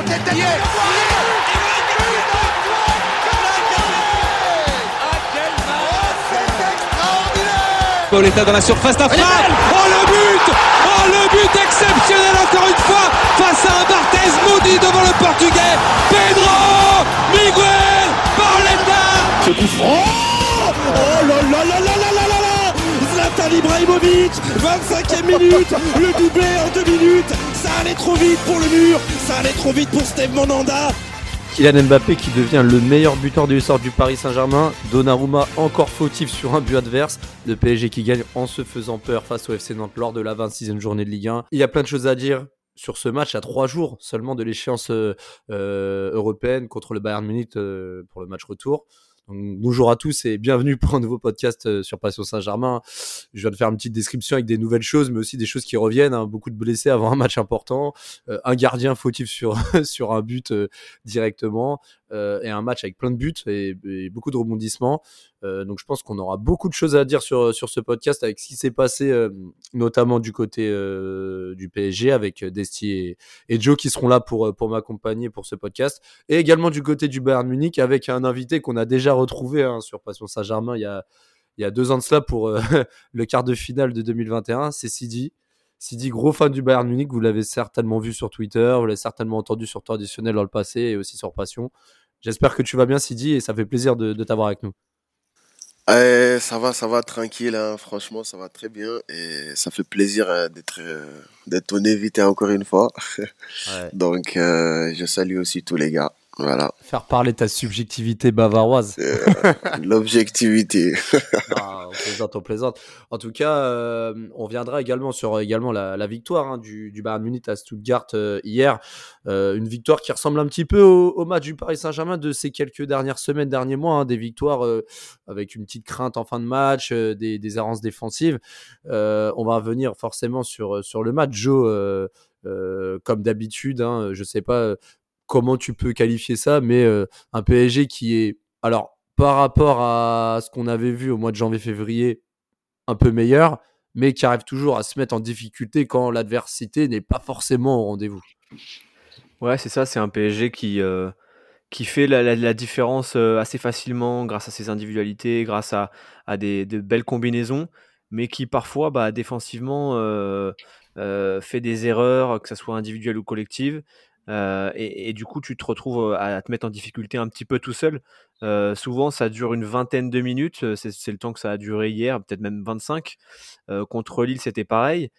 contre les têtes Pauletta dans la surface d'affaire. Oh le but Oh le but exceptionnel encore une fois face à un Barthez maudit devant le portugais. Pedro Miguel Pauletta Ce coup franc Oh là là Ibrahimovic 25e minute Le doublé en deux minutes Ça allait trop vite pour le mur Ça allait trop vite pour Steve Monanda Kylian Mbappé qui devient le meilleur buteur de l'histoire du Paris Saint-Germain. Donnarumma encore fautif sur un but adverse. Le PSG qui gagne en se faisant peur face au FC Nantes lors de la 26e journée de Ligue 1. Il y a plein de choses à dire sur ce match à trois jours seulement de l'échéance euh, euh, européenne contre le Bayern Munich euh, pour le match retour. Bonjour à tous et bienvenue pour un nouveau podcast euh, sur Passion Saint-Germain. Je viens de faire une petite description avec des nouvelles choses, mais aussi des choses qui reviennent. hein. Beaucoup de blessés avant un match important, euh, un gardien fautif sur, sur un but euh, directement, euh, et un match avec plein de buts et, beaucoup de rebondissements. Euh, donc je pense qu'on aura beaucoup de choses à dire sur, sur ce podcast avec ce qui s'est passé, euh, notamment du côté euh, du PSG avec Desti et, et Joe qui seront là pour, euh, pour m'accompagner pour ce podcast, et également du côté du Bayern Munich avec un invité qu'on a déjà retrouvé hein, sur Passion Saint-Germain il y a, il y a deux ans de cela pour euh, le quart de finale de 2021, c'est Sidi. Sidi, gros fan du Bayern Munich, vous l'avez certainement vu sur Twitter, vous l'avez certainement entendu sur Traditionnel dans le passé et aussi sur Passion. J'espère que tu vas bien Sidi et ça fait plaisir de, de t'avoir avec nous. Eh, ça va, ça va tranquille, hein. franchement, ça va très bien et ça fait plaisir euh, d'être euh, d'être ton invité encore une fois. Donc, euh, je salue aussi tous les gars. Voilà, Faire parler ta subjectivité bavaroise. Euh, l'objectivité. Ah, on plaisante, on plaisante. En tout cas, euh, on reviendra également sur également la, la victoire hein, du, du Bayern Munich à Stuttgart euh, hier. Une victoire qui ressemble un petit peu au, au match du Paris Saint-Germain de ces quelques dernières semaines, derniers mois. hein, des victoires avec une petite crainte en fin de match, des, des errances défensives. On va revenir forcément sur, sur le match. Joe, euh, comme d'habitude, hein, je sais pas comment tu peux qualifier ça, mais euh, un PSG qui est... Alors, par rapport à ce qu'on avait vu au mois de janvier-février, un peu meilleur, mais qui arrive toujours à se mettre en difficulté quand l'adversité n'est pas forcément au rendez-vous. Ouais, c'est ça, c'est un PSG qui, euh, qui fait la, différence euh, assez facilement grâce à ses individualités, grâce à, de belles combinaisons, mais qui parfois, bah, défensivement, fait des erreurs, que ce soit individuelles ou collectives. Euh, et, du coup, tu te retrouves à, te mettre en difficulté un petit peu tout seul. Souvent, ça dure une vingtaine de minutes. C'est le temps que ça a duré hier, peut-être même 25. Euh, contre Lille, c'était pareil.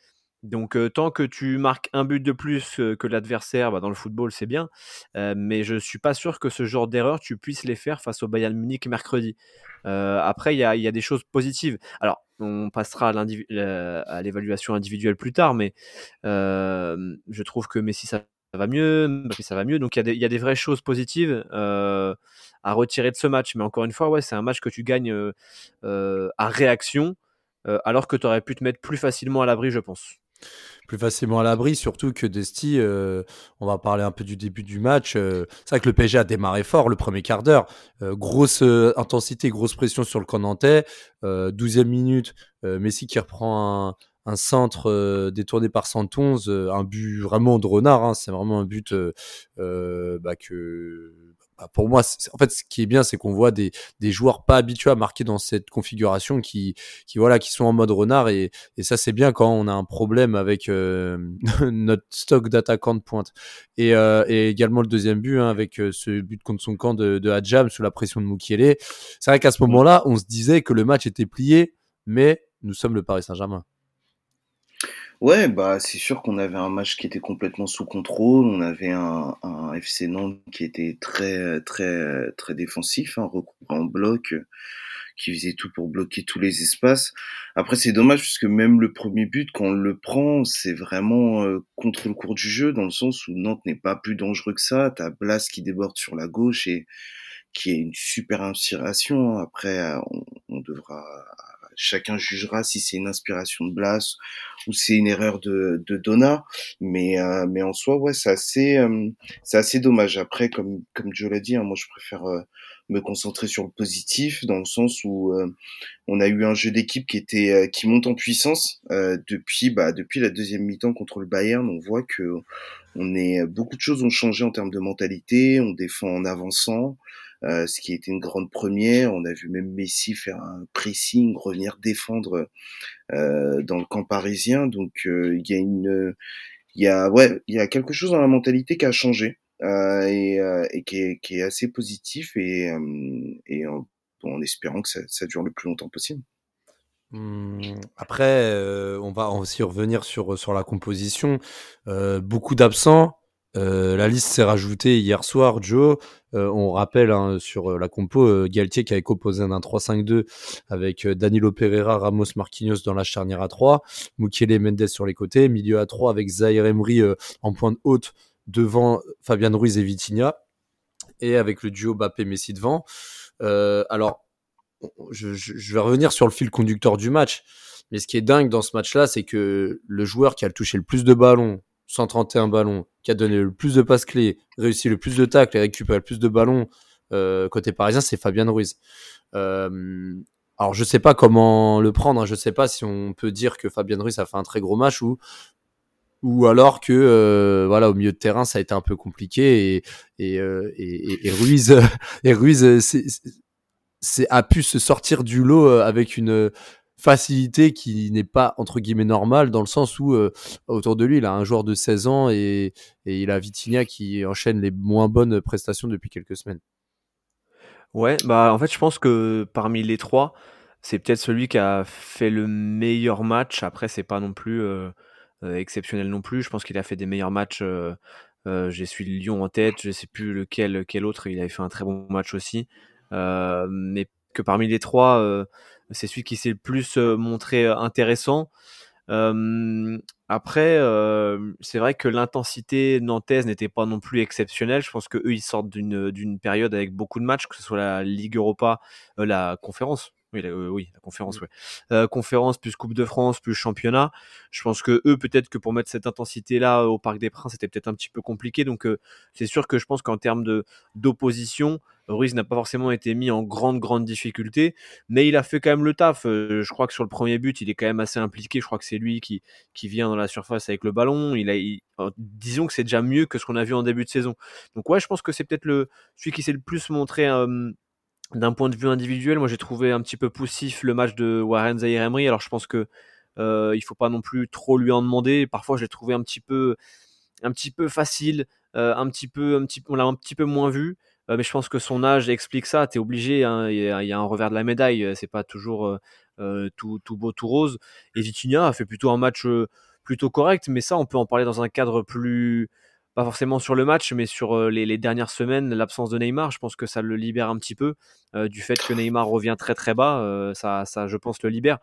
Donc, tant que tu marques un but de plus que l'adversaire, bah, dans le football, c'est bien. Mais je suis pas sûr que ce genre d'erreur, tu puisses les faire face au Bayern Munich mercredi. Après, il y a, y a des choses positives. Alors, on passera à l'évaluation individuelle plus tard, mais je trouve que Messi, ça va mieux, Mbappé, ça va mieux. Donc, il y, a des- vraies choses positives euh, à retirer de ce match. Mais encore une fois, ouais, c'est un match que tu gagnes euh, euh, à réaction, alors que tu aurais pu te mettre plus facilement à l'abri, je pense. Plus facilement à l'abri, surtout que Desti, on va parler un peu du début du match. c'est vrai que le PSG a démarré fort le premier quart d'heure. Grosse intensité, grosse pression sur le camp nantais. Euh, 12e minute, Messi qui reprend un, un centre euh, détourné par Santonze, euh, un but vraiment de renard. hein, c'est vraiment un but euh, bah, que bah, pour moi, en fait, ce qui est bien, c'est qu'on voit des, des joueurs pas habitués à marquer dans cette configuration qui, qui voilà, qui sont en mode renard et, et ça c'est bien quand on a un problème avec notre stock d'attaquants de pointe. Et, et également le deuxième but hein, avec ce but contre son camp de, de Hadjam sous la pression de Mukiele. C'est vrai qu'à ce moment-là, on se disait que le match était plié, mais nous sommes le Paris Saint-Germain. Ouais, bah c'est sûr qu'on avait un match qui était complètement sous contrôle. On avait un, un FC Nantes qui était très très très défensif, hein, recouvré en bloc, euh, qui faisait tout pour bloquer tous les espaces. Après c'est dommage parce que même le premier but, quand on le prend, c'est vraiment euh, contre le cours du jeu, dans le sens où Nantes n'est pas plus dangereux que ça. T'as Blas qui déborde sur la gauche et qui est une super inspiration. Après, euh, on, on devra chacun jugera si c'est une inspiration de Blas ou c'est une erreur de, de Donna. Mais, euh, mais en soi, ouais, c'est assez, euh, c'est assez dommage. Après, comme, comme Joe l'a dit, hein, moi, je préfère euh, me concentrer sur le positif dans le sens où on a eu un jeu d'équipe qui était qui monte en puissance depuis bah depuis la deuxième mi-temps contre le Bayern on voit que on est beaucoup de choses ont changé en termes de mentalité on défend en avançant euh, ce qui était une grande première. On a vu même Messi faire un pressing, revenir défendre euh, dans le camp parisien. Donc euh, il y a une, il y a ouais, il y a quelque chose dans la mentalité qui a changé et, et qui, est, qui, est, assez positif et, et en, en, espérant que ça, ça, dure le plus longtemps possible. Mmh, après, on va aussi revenir sur, sur la composition. beaucoup d'absents, euh, la liste s'est rajoutée hier soir, Joe. Euh, on rappelle hein, sur euh, la compo, Galtier qui avait composé un 3-5-2 avec Danilo Pereira, Ramos Marquinhos dans la charnière à 3, Mukele Mendes sur les côtés, milieu à 3 avec Zaire Emery en pointe haute devant Fabian Ruiz et Vitinha, et avec le duo Bappé-Messi devant. alors, je, je, vais revenir sur le fil conducteur du match. Mais ce qui est dingue dans ce match-là, c'est que le joueur qui a touché le plus de ballons, 131 ballons, qui a donné le plus de passes clés, réussi le plus de tacles et récupéré le plus de ballons euh, côté parisien, c'est Fabien Ruiz. Euh, alors je sais pas comment le prendre, hein. je sais pas si on peut dire que Fabien Ruiz a fait un très gros match ou alors que euh, voilà au milieu de terrain ça a été un peu compliqué et Ruiz a pu se sortir du lot avec une facilité qui n'est pas entre guillemets normale dans le sens où euh, autour de lui il a un joueur de 16 ans et, et, il a Vitinha qui enchaîne les moins bonnes prestations depuis quelques semaines. Ouais, bah en fait je pense que parmi les trois, c'est peut-être celui qui a fait le meilleur match. Après c'est pas non plus euh, euh, exceptionnel non plus. Je pense qu'il a fait des meilleurs matchs. J'ai suivi Lyon en tête. Je sais plus lequel, quel autre. Il avait fait un très bon match aussi. mais que parmi les trois c'est celui qui s'est le plus montré intéressant. après, c'est vrai que l'intensité nantaise n'était pas non plus exceptionnelle. Je pense que eux, ils sortent d'une période avec beaucoup de matchs, que ce soit la Ligue Europa, la conférence, oui, la, euh, oui, la conférence, mmh. ouais. Euh, conférence plus Coupe de France plus championnat. Je pense que eux, peut-être que pour mettre cette intensité-là au Parc des Princes, c'était peut-être un petit peu compliqué. Donc, euh, c'est sûr que je pense qu'en termes de d'opposition, Ruiz n'a pas forcément été mis en grande grande difficulté, mais il a fait quand même le taf. je crois que sur le premier but, il est quand même assez impliqué. Je crois que c'est lui qui qui vient dans la surface avec le ballon. Il a, disons que c'est déjà mieux que ce qu'on a vu en début de saison. Donc ouais, je pense que c'est peut-être le celui qui s'est le plus montré d'un point de vue individuel, moi j'ai trouvé un petit peu poussif le match de Warren Zahir. Alors je pense que euh, il faut pas non plus trop lui en demander. Parfois je l'ai trouvé un petit peu, un petit peu facile, euh, un petit peu, un petit, on l'a un petit peu moins vu. Euh, mais je pense que son âge explique ça. T'es obligé. Hein, il y, a un revers de la médaille. C'est pas toujours euh, tout, tout, beau, tout rose. Et Vitinha a fait plutôt un match plutôt correct. Mais ça, on peut en parler dans un cadre plus pas forcément sur le match, mais sur euh, les, dernières semaines, l'absence de Neymar, je pense que ça le libère un petit peu. Euh, du fait que Neymar revient très très bas, euh, ça, ça, je pense, le libère.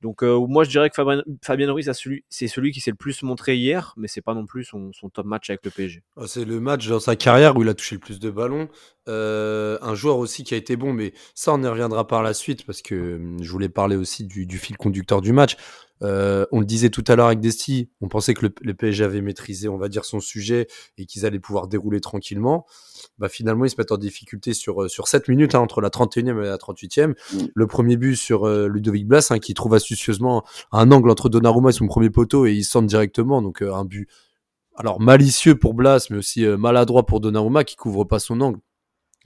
Donc moi, je dirais que Fabien, Fabien Ruiz, c'est celui qui s'est le plus montré hier, mais c'est pas non plus son, son, top match avec le PSG. Ah, c'est le match dans sa carrière où il a touché le plus de ballons. Un joueur aussi qui a été bon, mais ça, on y reviendra par la suite parce que hum, je voulais parler aussi du, du fil conducteur du match. Euh, on le disait tout à l'heure avec Desti, on pensait que le, PSG avait maîtrisé, on va dire, son sujet et qu'ils allaient pouvoir dérouler tranquillement. Bah, finalement, ils se mettent en difficulté sur, euh, sur 7 minutes, hein, entre la 31e et la 38e. Mm. Le premier but sur euh, Ludovic Blas, hein, qui trouve astucieusement un angle entre Donnarumma et son premier poteau et il centre directement. Donc, un but, alors malicieux pour Blas, mais aussi maladroit pour Donnarumma qui couvre pas son angle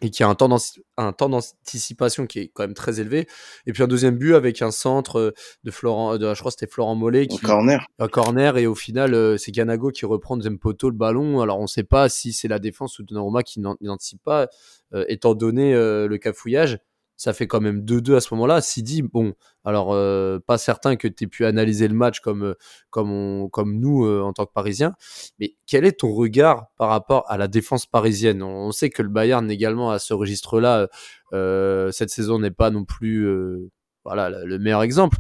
et qui a un temps, un temps d'anticipation qui est quand même très élevé. Et puis un deuxième but avec un centre euh, de Florent, de, je crois c'était Florent Mollet qui un corner, un corner et au final euh, c'est Ganago qui reprend deuxième poteau le ballon. Alors on ne sait pas si c'est la défense ou Donnarumma qui n'anticipe pas, euh, étant donné le cafouillage ça fait quand même 2-2 à ce moment-là. Sidi, bon, alors euh, pas certain que tu aies pu analyser le match comme, euh, comme, comme nous euh, en tant que Parisiens, mais quel est ton regard par rapport à la défense parisienne? On, sait que le Bayern également à ce registre-là, cette saison n'est pas non plus voilà, le meilleur exemple.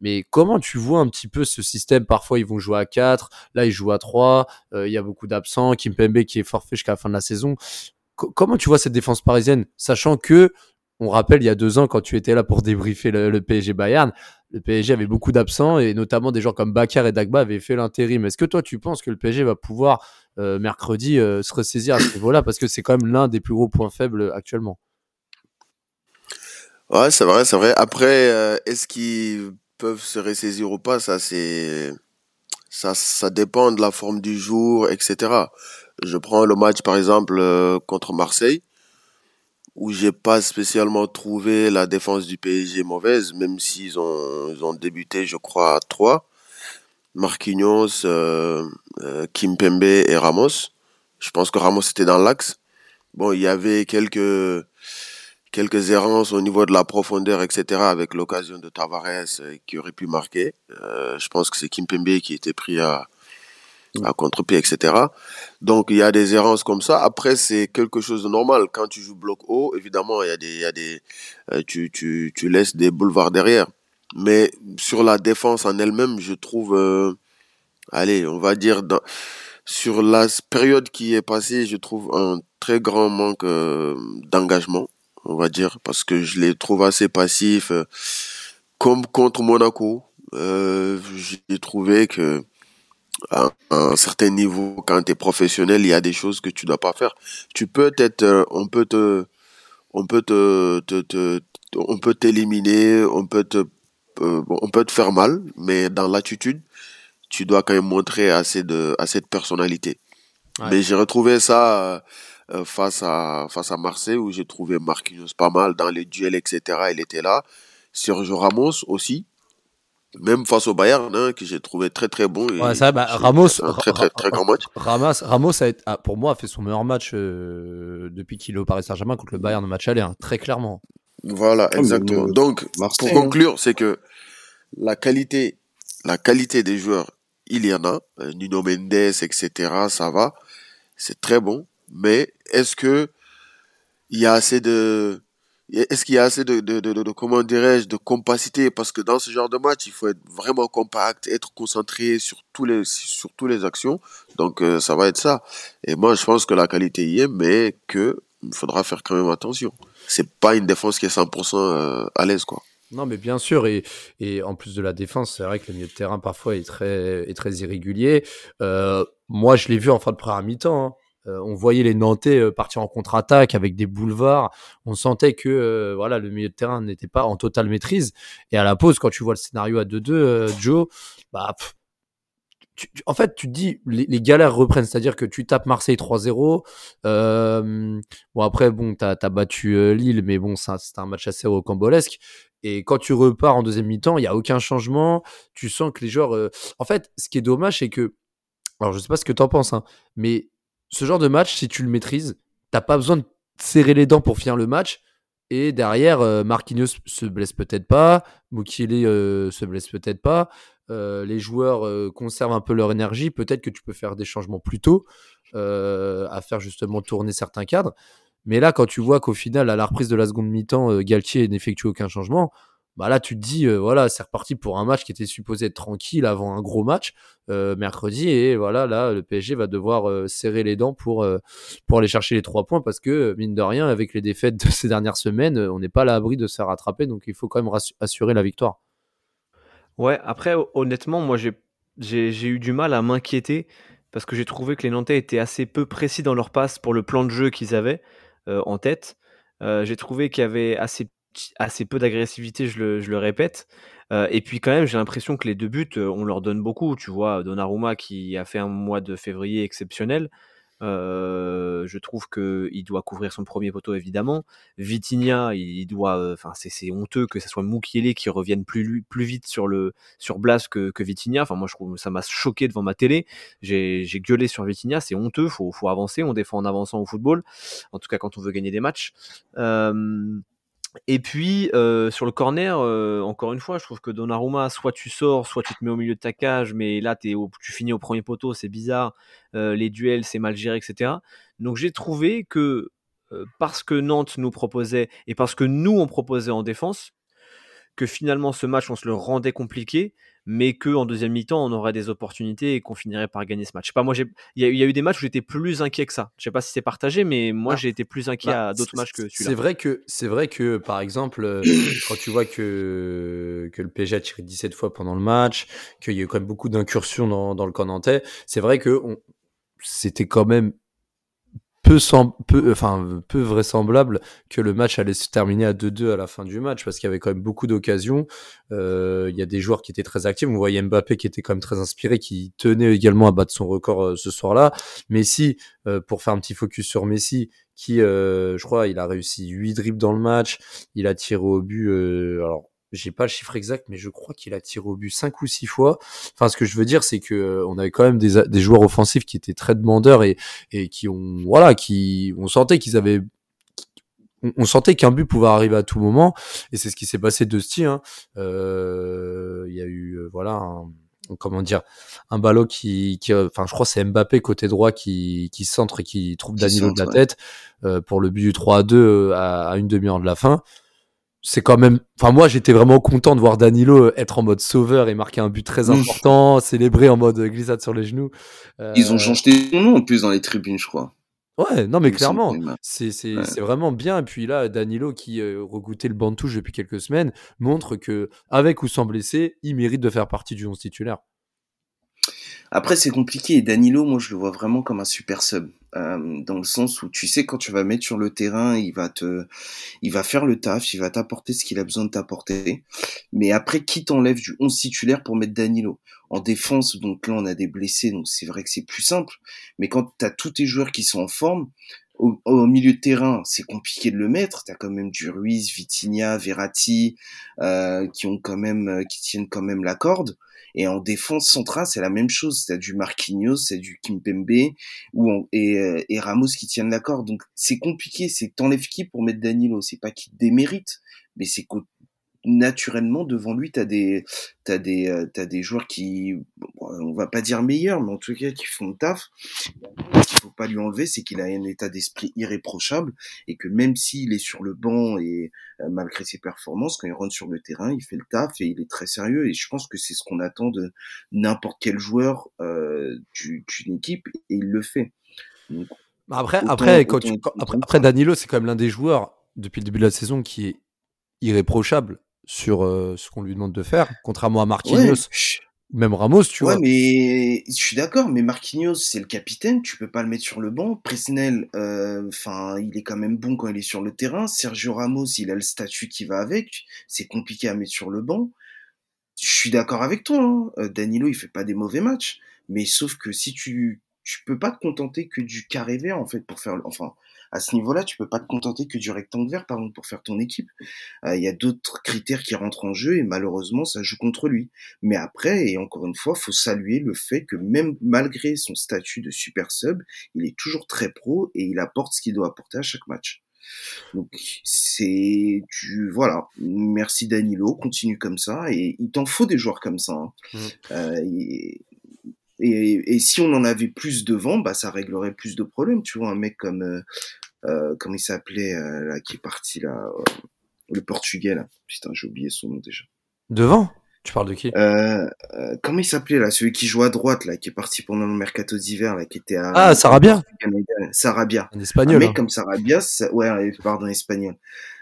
Mais comment tu vois un petit peu ce système? Parfois, ils vont jouer à 4, là, ils jouent à 3, il y a beaucoup d'absents, Kim Pembe qui est forfait jusqu'à la fin de la saison. comment tu vois cette défense parisienne, sachant que on rappelle il y a deux ans quand tu étais là pour débriefer le, PSG Bayern, le PSG avait beaucoup d'absents et notamment des gens comme Bakar et Dagba avaient fait l'intérim. Est-ce que toi tu penses que le PSG va pouvoir euh, mercredi euh, se ressaisir à ce niveau-là? Parce que c'est quand même l'un des plus gros points faibles actuellement Ouais, c'est vrai, c'est vrai. Après, euh, est-ce qu'ils peuvent se ressaisir ou pas? Ça, c'est ça, ça dépend de la forme du jour, etc. Je prends le match par exemple contre Marseille où j'ai pas spécialement trouvé la défense du PSG mauvaise, même s'ils ont, ils ont débuté, je crois, à 3. Marquinhos, euh, euh, Kimpembe et Ramos. Je pense que Ramos était dans l'axe. Bon, il y avait quelques, quelques errances au niveau de la profondeur, etc., avec l'occasion de Tavares euh, qui aurait pu marquer. Euh, je pense que c'est Kimpembe qui était pris à, à contre-pied, etc. Donc il y a des errances comme ça. Après c'est quelque chose de normal quand tu joues bloc haut. Évidemment il y a des, il y a des, euh, tu, tu, tu laisses des boulevards derrière. Mais sur la défense en elle-même, je trouve, euh, allez, on va dire sur la période qui est passée, je trouve un très grand manque euh, d'engagement, on va dire, parce que je les trouve assez passifs. comme contre Monaco, j'ai trouvé que à un certain niveau, quand tu es professionnel, il y a des choses que tu dois pas faire. Tu peux être, euh, on peut te, on peut te, te, te on peut t'éliminer, on peut te, euh, on peut te faire mal, mais dans l'attitude, tu dois quand même montrer assez de, assez de personnalité. Mais j'ai retrouvé ça euh, face à, face à Marseille où j'ai trouvé Marquinhos pas mal dans les duels, etc. Il était là. Sergio Ramos aussi même face au Bayern, hein, que j'ai trouvé très très bon. Ouais, ça, bah, Ramos, très, très, très grand match. Ramos, Ramos a, a, pour moi, a fait son meilleur match euh, depuis qu'il est au Paris Saint-Germain contre le Bayern au match aller, hein, très clairement. Voilà, ah, exactement. Donc, pour hein. conclure, c'est que la qualité, la qualité des joueurs, il y en a. Euh, Nuno Mendes, etc., ça va. C'est très bon. Mais est-ce que il y a assez de est-ce qu'il y a assez de, de, de, comment dirais-je, de compacité? Parce que dans ce genre de match, il faut être vraiment compact, être concentré sur tous les, sur tous les actions. Donc, euh, ça va être ça. Et moi, je pense que la qualité y est, mais que il faudra faire quand même attention. C'est pas une défense qui est 100% euh, à l'aise, quoi. Non, mais bien sûr, et, et en plus de la défense, c'est vrai que le milieu de terrain parfois est très, est très irrégulier. Euh, moi, je l'ai vu en fin de première mi-temps. Hein. Euh, on voyait les Nantais euh, partir en contre-attaque avec des boulevards. On sentait que euh, voilà, le milieu de terrain n'était pas en totale maîtrise. Et à la pause, quand tu vois le scénario à 2-2, Joe, bah, en fait, tu te dis, les, galères reprennent, c'est-à-dire que tu tapes Marseille 3-0. bon, après, bon, t'as as battu Lille, mais bon, c'est un match assez rocambolesque. Et quand tu repars en deuxième mi-temps, il n'y a aucun changement. Tu sens que les joueurs. En fait, ce qui est dommage, c'est que. Alors, je sais pas ce que tu en penses, hein, mais ce genre de match, si tu le maîtrises, t'as pas besoin de serrer les dents pour finir le match. Et derrière, euh, Marquinhos se blesse peut-être pas, Mukiele euh, se blesse peut-être pas. Euh, les joueurs conservent un peu leur énergie. Peut-être que tu peux faire des changements plus tôt, à faire justement tourner certains cadres. Mais là, quand tu vois qu'au final, à la reprise de la seconde mi-temps, Galtier n'effectue aucun changement, bah là tu te dis euh, voilà c'est reparti pour un match qui était supposé être tranquille avant un gros match euh, mercredi et voilà là le PSG va devoir euh, serrer les dents pour pour aller chercher les trois points parce que mine de rien avec les défaites de ces dernières semaines on n'est pas à l'abri de se rattraper donc il faut quand même assurer la victoire. Ouais après honnêtement moi j'ai j'ai eu du mal à m'inquiéter parce que j'ai trouvé que les Nantais étaient assez peu précis dans leur passe pour le plan de jeu qu'ils avaient en tête. j'ai trouvé qu'il y avait assez assez peu d'agressivité, je le, je le répète. Euh, et puis quand même, j'ai l'impression que les deux buts, euh, on leur donne beaucoup. Tu vois, Donnarumma qui a fait un mois de février exceptionnel. Euh, je trouve que il doit couvrir son premier poteau évidemment. Vitinha, il doit, enfin c'est honteux que ce soit Mukiele qui revienne plus plus vite sur le sur Blas que, que Vitinha. Enfin moi je trouve ça m'a choqué devant ma télé. J'ai gueulé sur Vitinha, c'est honteux. Faut faut avancer, on défend en avançant au football. En tout cas quand on veut gagner des matchs. Euh, et puis, euh, sur le corner, euh, encore une fois, je trouve que Donnarumma, soit tu sors, soit tu te mets au milieu de ta cage, mais là, tu finis au premier poteau, c'est bizarre. Euh, les duels, c'est mal géré, etc. Donc, j'ai trouvé que parce que Nantes nous proposait et parce que nous, on proposait en défense, que finalement, ce match, on se le rendait compliqué, mais que en deuxième mi-temps, on aurait des opportunités et qu'on finirait par gagner ce match. Je sais pas, moi, il y, a eu des matchs où j'étais plus inquiet que ça. Je sais pas si c'est partagé, mais moi, ah. j'ai été plus inquiet bah, à d'autres matchs que celui-là. C'est vrai que, c'est vrai que, par exemple, euh, quand tu vois que, que le PSG a tiré 17 fois pendant le match, qu'il y a eu quand même beaucoup d'incursions dans, dans le camp nantais, c'est vrai que c'était quand même peu, peu, enfin, peu vraisemblable que le match allait se terminer à 2-2 à la fin du match parce qu'il y avait quand même beaucoup d'occasions. Euh, il y a des joueurs qui étaient très actifs. On voyait Mbappé qui était quand même très inspiré, qui tenait également à battre son record euh, ce soir-là. Messi, euh, pour faire un petit focus sur Messi, qui, je crois, il a réussi 8 dribbles dans le match. Il a tiré au but. alors, j'ai pas le chiffre exact, mais je crois qu'il a tiré au but cinq ou six fois. Enfin, ce que je veux dire, c'est que euh, on avait quand même des, des joueurs offensifs qui étaient très demandeurs et, et qui ont, voilà, qui, on sentait qu'ils avaient on, sentait qu'un but pouvait arriver à tout moment, et c'est ce qui s'est passé de ce hein. euh, Il y a eu, euh, voilà, un, comment dire, un ballon qui, qui enfin, je crois c'est Mbappé côté droit qui, qui centre et qui trouve Danilo de la tête pour le but du 3 à 2 à, à une demi-heure de la fin c'est quand même. Enfin, moi, j'étais vraiment content de voir Danilo euh, être en mode sauveur et marquer un but très important, célébrer en mode glissade sur les genoux. Ils ont euh, changé son nom en plus dans les tribunes, je crois. Ouais, non, mais clairement, c'est c'est vraiment bien. Et puis là, Danilo, qui euh, regoûtait le banc de touche depuis quelques semaines, montre que, avec ou sans blessé, il mérite de faire partie du 11 titulaire. Après, c'est compliqué. Danilo, moi, je le vois vraiment comme un super sub. Euh, dans le sens où tu sais quand tu vas mettre sur le terrain, il va te, il va faire le taf, il va t'apporter ce qu'il a besoin de t'apporter. Mais après, qui t'enlève du 11 titulaire pour mettre Danilo? En défense, donc là on a des blessés, donc c'est vrai que c'est plus simple. Mais quand tu as tous tes joueurs qui sont en forme, au, milieu de terrain, c'est compliqué de le mettre. T'as quand même du Ruiz, Vitinha, Verratti, euh, qui ont quand même, euh, qui tiennent quand même la corde. Et en défense centrale, c'est la même chose. C'est du Marquinhos, c'est du Kimpembe ou et, euh, et, Ramos qui tiennent la corde. Donc c'est compliqué. C'est t'enlèves qui pour mettre Danilo? C'est pas qu'il démérite, mais c'est naturellement devant lui t'as des t'as des euh, t'as des joueurs qui on va pas dire meilleurs mais en tout cas qui font le taf. Ce qu'il faut pas lui enlever c'est qu'il a un état d'esprit irréprochable et que même s'il est sur le banc et euh, malgré ses performances quand il rentre sur le terrain il fait le taf et il est très sérieux. Et je pense que c'est ce qu'on attend de n'importe quel joueur euh, d'une équipe et il le fait. Après après quand après, après Danilo c'est quand même l'un des joueurs depuis le début de la saison qui est irréprochable sur euh, ce qu'on lui demande de faire, contrairement à Marquinhos. Même Ramos, tu ouais, vois. mais je suis d'accord, mais Marquinhos, c'est le capitaine, tu peux pas le mettre sur le banc. Presnel, euh, enfin, il est quand même bon quand il est sur le terrain. Sergio Ramos, il a le statut qui va avec. C'est compliqué à mettre sur le banc. Je suis d'accord avec toi. Hein. Euh, Danilo, il fait pas des mauvais matchs, mais sauf que si tu tu peux pas te contenter que du carré vert en fait pour faire enfin à ce niveau-là, tu peux pas te contenter que du rectangle vert, par exemple, pour faire ton équipe. Euh, il y a d'autres critères qui rentrent en jeu et malheureusement, ça joue contre lui. Mais après, et encore une fois, faut saluer le fait que même malgré son statut de super sub, il est toujours très pro et il apporte ce qu'il doit apporter à chaque match. Donc c'est tu voilà, merci Danilo, continue comme ça et il t'en faut des joueurs comme ça. Hein. Mmh. Euh, et, et, si on en avait plus devant, bah ça réglerait plus de problèmes. Tu vois, un mec comme euh, euh comment il s'appelait euh, là, qui est parti là, euh, le Portugais là. Putain, j'ai oublié son nom déjà. Devant Tu parles de qui? Euh, Comment il s'appelait là, celui qui joue à droite là, qui est parti pendant le mercato d'hiver là, qui était à ah Sarabia. Sarabia. Un espagnol. Un mec hein. comme Sarabia, ça... ouais, pardon, espagnol.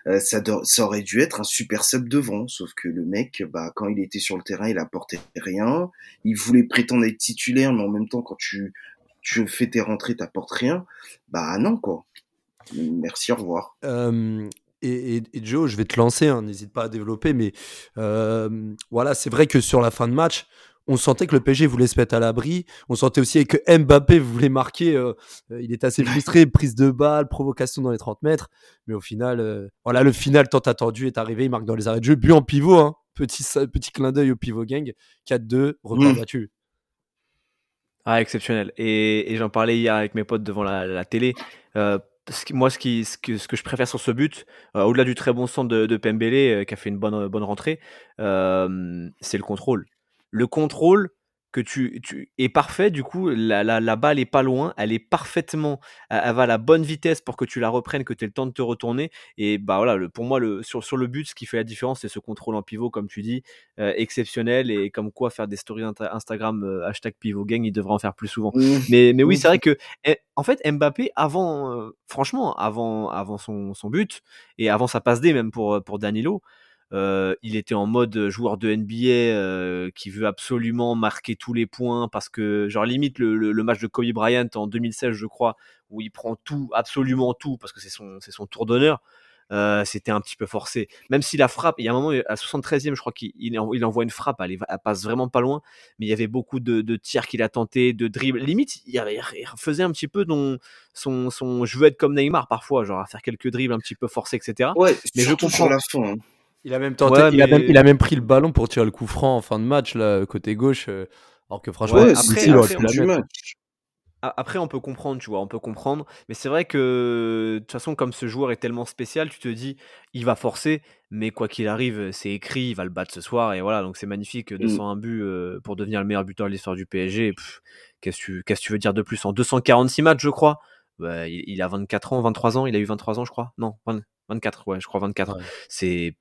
Euh, ça, ça, aurait dû être un super sub devant, sauf que le mec, bah, quand il était sur le terrain, il apportait rien. Il voulait prétendre être titulaire, mais en même temps, quand tu, tu fais tes rentrées, t'apportes rien. Bah non, quoi. Merci, au revoir. Euh, et, Joe, je vais te lancer, hein, n'hésite pas à développer, mais euh, voilà, c'est vrai que sur la fin de match, on sentait que le PSG voulait se mettre à l'abri. On sentait aussi que Mbappé voulait marquer. Euh, euh, il était assez frustré, prise de balle, provocation dans les 30 mètres. Mais au final, euh, voilà, le final tant attendu est arrivé. Il marque dans les arrêts de jeu. But en pivot, hein. petit, petit clin d'œil au pivot gang. 4-2, record mmh. battu. Ah, exceptionnel. Et, j'en parlais hier avec mes potes devant la, télé. Moi, ce, qui, ce, que, ce que je préfère sur ce but, au-delà du très bon centre de, de Pembele, qui a fait une bonne, bonne rentrée, c'est le contrôle. Le contrôle, que tu, tu es parfait, du coup, la, la, la, balle est pas loin, elle est parfaitement, elle, va à la bonne vitesse pour que tu la reprennes, que tu aies le temps de te retourner. Et bah voilà, le, pour moi, le, sur, sur le but, ce qui fait la différence, c'est ce contrôle en pivot, comme tu dis, euh, exceptionnel. Et comme quoi, faire des stories Instagram euh, hashtag pivot gang, il devrait en faire plus souvent. Mmh. Mais, mais oui, c'est vrai que, eh, en fait, Mbappé, avant, euh, franchement, avant, avant son, son but, et avant sa passe D, même pour, pour Danilo, euh, il était en mode joueur de NBA euh, qui veut absolument marquer tous les points parce que, genre, limite le, match de Kobe Bryant en 2016, je crois, où il prend tout, absolument tout, parce que c'est son, tour d'honneur. Euh, c'était un petit peu forcé. Même si la frappe, il y a un moment, à 73e, je crois qu'il il envoie une frappe, elle, passe vraiment pas loin, mais il y avait beaucoup de, tirs qu'il a tenté, de dribbles. Limite, il, faisait un petit peu son, son je veux être comme Neymar parfois, genre à faire quelques dribbles un petit peu forcés, etc. Ouais, mais je comprends. la fin. Hein. Il a même tenté, il, a même, il, a même, pris le ballon pour tirer le coup franc en fin de match, là, côté gauche. Euh, alors que franchement, après, on peut comprendre, tu vois, on peut comprendre. Mais c'est vrai que, de toute façon, comme ce joueur est tellement spécial, tu te dis, il va forcer, mais quoi qu'il arrive, c'est écrit, il va le battre ce soir. Et voilà, donc c'est magnifique. 201 mm. buts euh, pour devenir le meilleur buteur de l'histoire du PSG. Qu'est-ce que tu veux dire de plus? En 246 matchs, je crois. Bah, il, a 24 ans, 23 ans. Il a eu 23 ans, je crois. Non, 24, ouais, je crois 24. C'est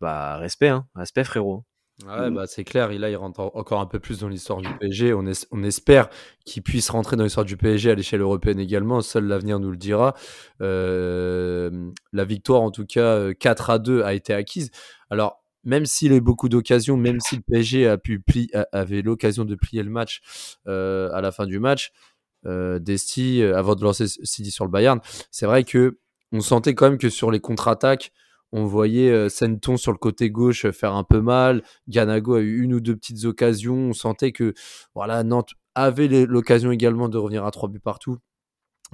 bah respect, hein, respect frérot. Ouais, mmh. bah c'est clair, là il rentre encore un peu plus dans l'histoire du PSG. On, on espère qu'il puisse rentrer dans l'histoire du PSG à l'échelle européenne également. Seul l'avenir nous le dira. Euh, la victoire, en tout cas 4 à 2, a été acquise. Alors, même s'il a eu beaucoup d'occasions, même si le PSG a pu avait l'occasion de plier le match euh, à la fin du match, euh, Desti, avant de lancer Sidi sur le Bayern, c'est vrai que on sentait quand même que sur les contre-attaques, on voyait euh, Senton sur le côté gauche euh, faire un peu mal. Ganago a eu une ou deux petites occasions. On sentait que voilà, Nantes avait l'occasion également de revenir à trois buts partout.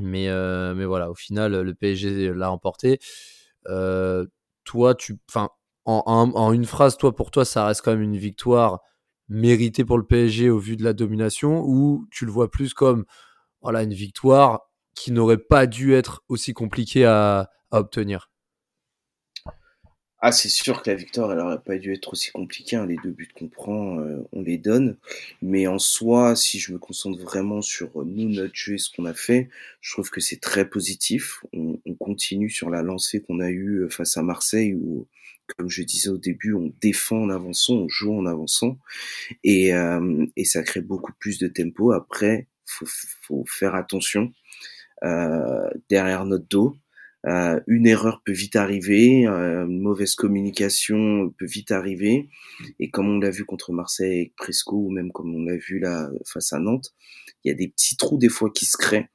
Mais, euh, mais voilà, au final, le PSG l'a emporté. toi, tu, en, en, une phrase, toi, pour toi, ça reste quand même une victoire méritée pour le PSG au vu de la domination, ou tu le vois plus comme voilà une victoire qui n'aurait pas dû être aussi compliquée à, obtenir ah, c'est sûr que la victoire, elle aurait pas dû être aussi compliquée. Hein. Les deux buts qu'on prend, euh, on les donne. Mais en soi, si je me concentre vraiment sur nous, notre jeu et ce qu'on a fait, je trouve que c'est très positif. On, continue sur la lancée qu'on a eue euh, face à Marseille où, comme je disais au début, on défend en avançant, on joue en avançant. Et, euh, et ça crée beaucoup plus de tempo. Après, faut, faut faire attention euh, derrière notre dos. Euh, une erreur peut vite arriver, euh, une mauvaise communication peut vite arriver, et comme on l'a vu contre Marseille avec Presco, ou même comme on l'a vu là face à Nantes, il y a des petits trous des fois qui se créent.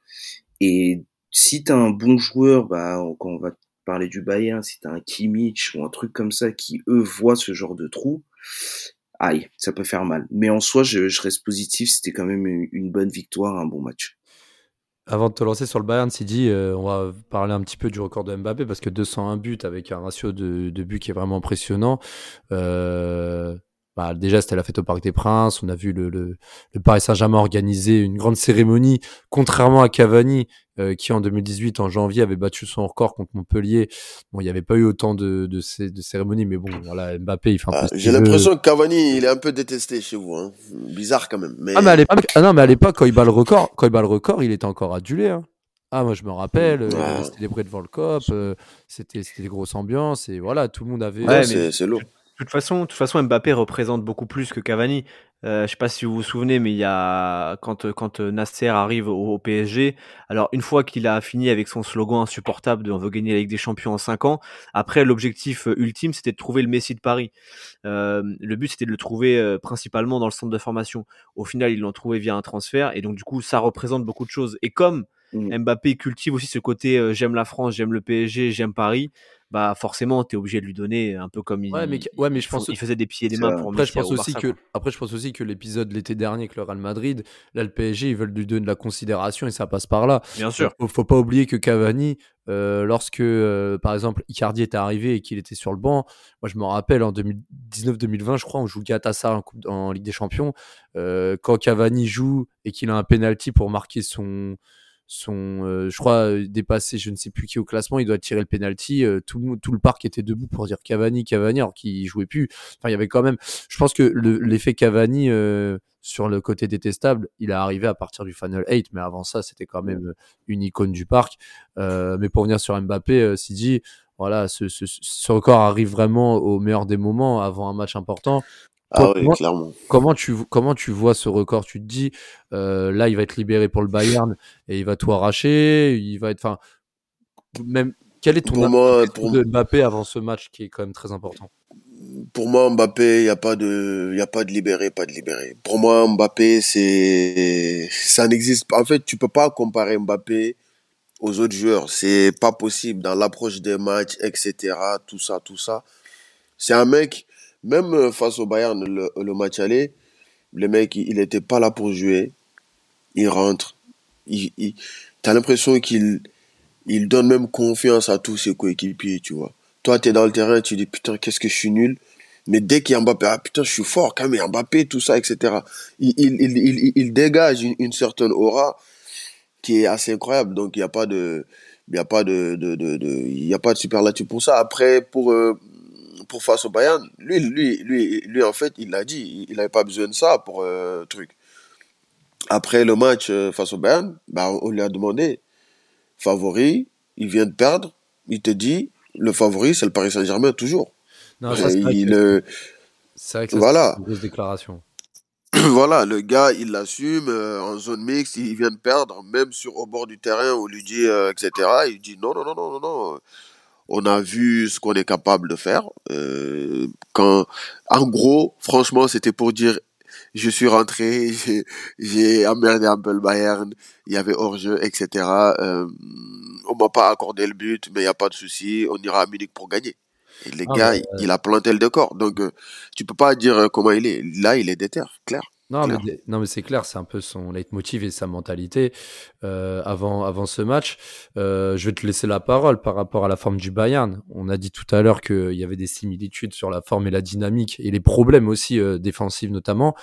Et si tu as un bon joueur, bah, quand on va parler du Bayern, si tu as un Kimmich ou un truc comme ça qui, eux, voient ce genre de trous, aïe, ça peut faire mal. Mais en soi, je, je reste positif, c'était quand même une bonne victoire, un bon match. Avant de te lancer sur le Bayern, Sidi, euh, on va parler un petit peu du record de Mbappé parce que 201 buts avec un ratio de, de buts qui est vraiment impressionnant. Euh, bah, déjà, c'était la fête au Parc des Princes. On a vu le, le, le Paris Saint-Germain organiser une grande cérémonie, contrairement à Cavani, euh, qui en 2018, en janvier, avait battu son record contre Montpellier. Bon, il n'y avait pas eu autant de, de, ces, de cérémonies, mais bon, voilà, Mbappé, il fait un ah, J'ai l'impression que Cavani, il est un peu détesté chez vous. Hein. Bizarre quand même. Mais... Ah, mais à l'époque, ah non, mais à l'époque, quand il bat le record, quand il bat le record, il était encore adulé. Hein. Ah, moi je me rappelle, euh, c'était des bruits devant le COP, euh, c'était des grosses ambiances, et voilà, tout le monde avait. Ouais, c'est lourd. De toute façon, de toute façon, Mbappé représente beaucoup plus que Cavani. Euh, je sais pas si vous vous souvenez, mais il y a quand quand Nasser arrive au, PSG, alors une fois qu'il a fini avec son slogan insupportable de on veut gagner la Ligue des Champions en 5 ans, après l'objectif euh, ultime c'était de trouver le Messi de Paris. Euh, le but c'était de le trouver euh, principalement dans le centre de formation. Au final, ils l'ont trouvé via un transfert et donc du coup ça représente beaucoup de choses. Et comme mmh. Mbappé cultive aussi ce côté j'aime la France, j'aime le PSG, j'aime Paris bah forcément tu es obligé de lui donner un peu comme il mais, ouais, mais je pense il faisait des pieds et des mains pour après je pense aussi que après je pense aussi que l'épisode l'été dernier avec le Real Madrid là le PSG ils veulent lui donner de la considération et ça passe par là. Bien sûr. faut, faut pas oublier que Cavani euh, lorsque euh, par exemple Icardi est arrivé et qu'il était sur le banc moi je me rappelle en 2019-2020 je crois on joue Gatassa en, en Ligue des Champions euh, quand Cavani joue et qu'il a un penalty pour marquer son sont, euh, je crois, euh, dépassé je ne sais plus qui au classement, il doit tirer le penalty. Euh, tout, le parc était debout pour dire Cavani, Cavani, alors qu'il jouait plus. Enfin, il y avait quand même. Je pense que l'effet Cavani sur le côté détestable, il est arrivé à partir du Final 8, mais avant ça, c'était quand même une icône du parc. mais pour venir sur Mbappé, Sidi, voilà, ce, record arrive vraiment au meilleur des moments avant un match important. Ah oui, clairement. Comment tu, comment tu vois ce record? Tu te dis, là, il va être libéré pour le Bayern et il va tout arracher. Il va être, enfin, même. Quel est ton pour moi, pour... de Mbappé avant ce match qui est quand même très important? Pour moi, Mbappé, il n'y a pas de, y a pas de libéré, pas de libéré. Pour moi, Mbappé, c'est, ça n'existe pas. En fait, tu peux pas comparer Mbappé aux autres joueurs. C'est pas possible dans l'approche des matchs, etc. Tout ça, tout ça. C'est un mec même euh, face au Bayern, le, match aller, le mec, il n'était pas là pour jouer. Il rentre. Il, il as l'impression qu'il il donne même confiance à tous ses coéquipiers, tu vois. Toi, tu es dans le terrain, tu dis putain, qu'est-ce que je suis nul. Mais dès qu'il y a Mbappé, ah putain, je suis fort quand même, Mbappé, tout ça, etc. Il, dégage une, certaine aura qui est assez incroyable. Donc, il n'y a pas de, il y a de, de, de, pour ça. Après, pour, euh, pour face au Bayern, lui, lui, lui, lui en fait, il l'a dit, il n'avait pas besoin de ça pour euh, truc. Après le match euh, face au Bayern, bah, on lui a demandé, favori, il vient de perdre, il te dit, le favori, c'est le Paris Saint-Germain toujours. Non, c'est vrai, que voilà. une grosse déclaration. voilà, le gars, il l'assume euh, en zone mixte, il vient de perdre, même sur au bord du terrain, on lui dit, etc. Il dit non, non, non, non, non, non on a vu ce qu'on est capable de faire. Euh, quand, en gros, franchement, c'était pour dire, je suis rentré, j'ai emmerdé un peu le Bayern, il y avait hors-jeu, etc. Euh, on m'a pas accordé le but, mais il y a pas de souci, on ira à Munich pour gagner. Et les ah, gars, il a planté le décor. Donc, euh, tu peux pas dire comment il est. Là, il est déter, clair. Non, mais, non, mais c'est clair, c'est un peu son leitmotiv et sa mentalité euh, avant, avant ce match. Euh, je vais te laisser la parole par rapport à la forme du Bayern. On a dit tout à l'heure qu'il y avait des similitudes sur la forme et la dynamique et les problèmes aussi euh, défensifs notamment.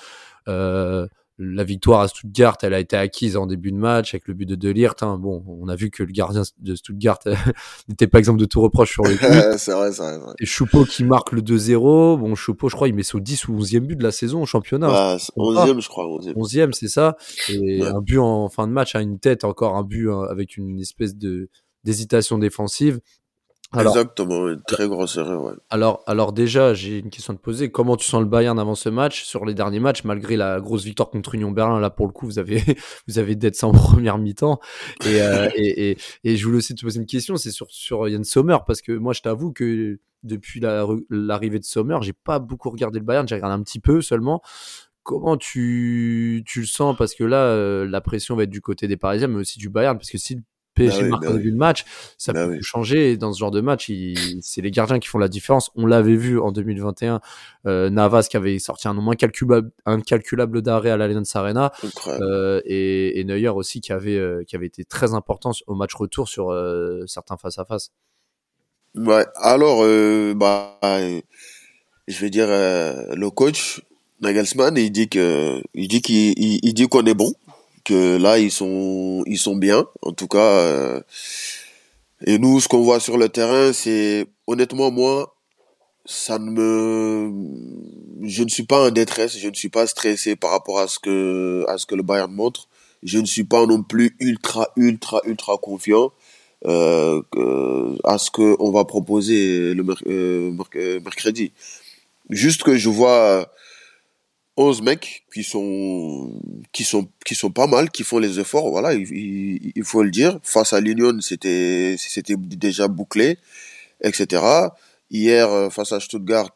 La victoire à Stuttgart, elle a été acquise en début de match avec le but de Delirte. Hein. Bon, on a vu que le gardien de Stuttgart n'était pas exemple de tout reproche sur le but. c'est vrai, c'est vrai. Et Choupeau qui marque le 2-0. Bon, Choupeau, je crois, il met son 10 ou 11e but de la saison au championnat. 11e, je crois. 11e, 11e c'est ça. Et un but en fin de match à une tête, encore un but hein, avec une espèce de d'hésitation défensive. Exactement, une très grosse erreur. Ouais. Alors, alors déjà, j'ai une question à te poser. Comment tu sens le Bayern avant ce match Sur les derniers matchs, malgré la grosse victoire contre Union Berlin, là pour le coup, vous avez vous avez d'être en première mi-temps. Et, euh, et, et, et, je voulais aussi te poser une question, c'est sur sur Yann Sommer parce que moi, je t'avoue que depuis l'arrivée de Sommer, j'ai pas beaucoup regardé le Bayern, j'ai regardé un petit peu seulement. Comment tu, tu le sens? Parce que là, euh, la pression va être du côté des Parisiens, mais aussi du Bayern. Parce que si PSG bah marque bah début de match, ça bah peut changer. dans ce genre de match, c'est les gardiens qui font la différence. On l'avait vu en 2021, euh, Navas qui avait sorti un nombre incalculable, incalculable d'arrêt à l'Allianz Arena, euh, et, et, Neuer aussi qui avait, euh, qui avait été très important au match retour sur euh, certains face à face. Ouais. Alors, bah, je vais dire le coach Nagelsmann, il dit que, il dit qu'il, il dit qu'on est bon là ils sont ils sont bien en tout cas euh, et nous ce qu'on voit sur le terrain c'est honnêtement moi ça ne me je ne suis pas en détresse je ne suis pas stressé par rapport à ce que à ce que le Bayern montre. Je ne suis pas non plus ultra ultra ultra confiant euh, à ce que on va proposer le euh, mercredi. Juste que je vois 11 mecs qui sont, qui sont, qui sont pas mal, qui font les efforts, voilà, il, faut le dire. Face à l'Union, c'était, c'était déjà bouclé, etc. Hier, euh, face à Stuttgart,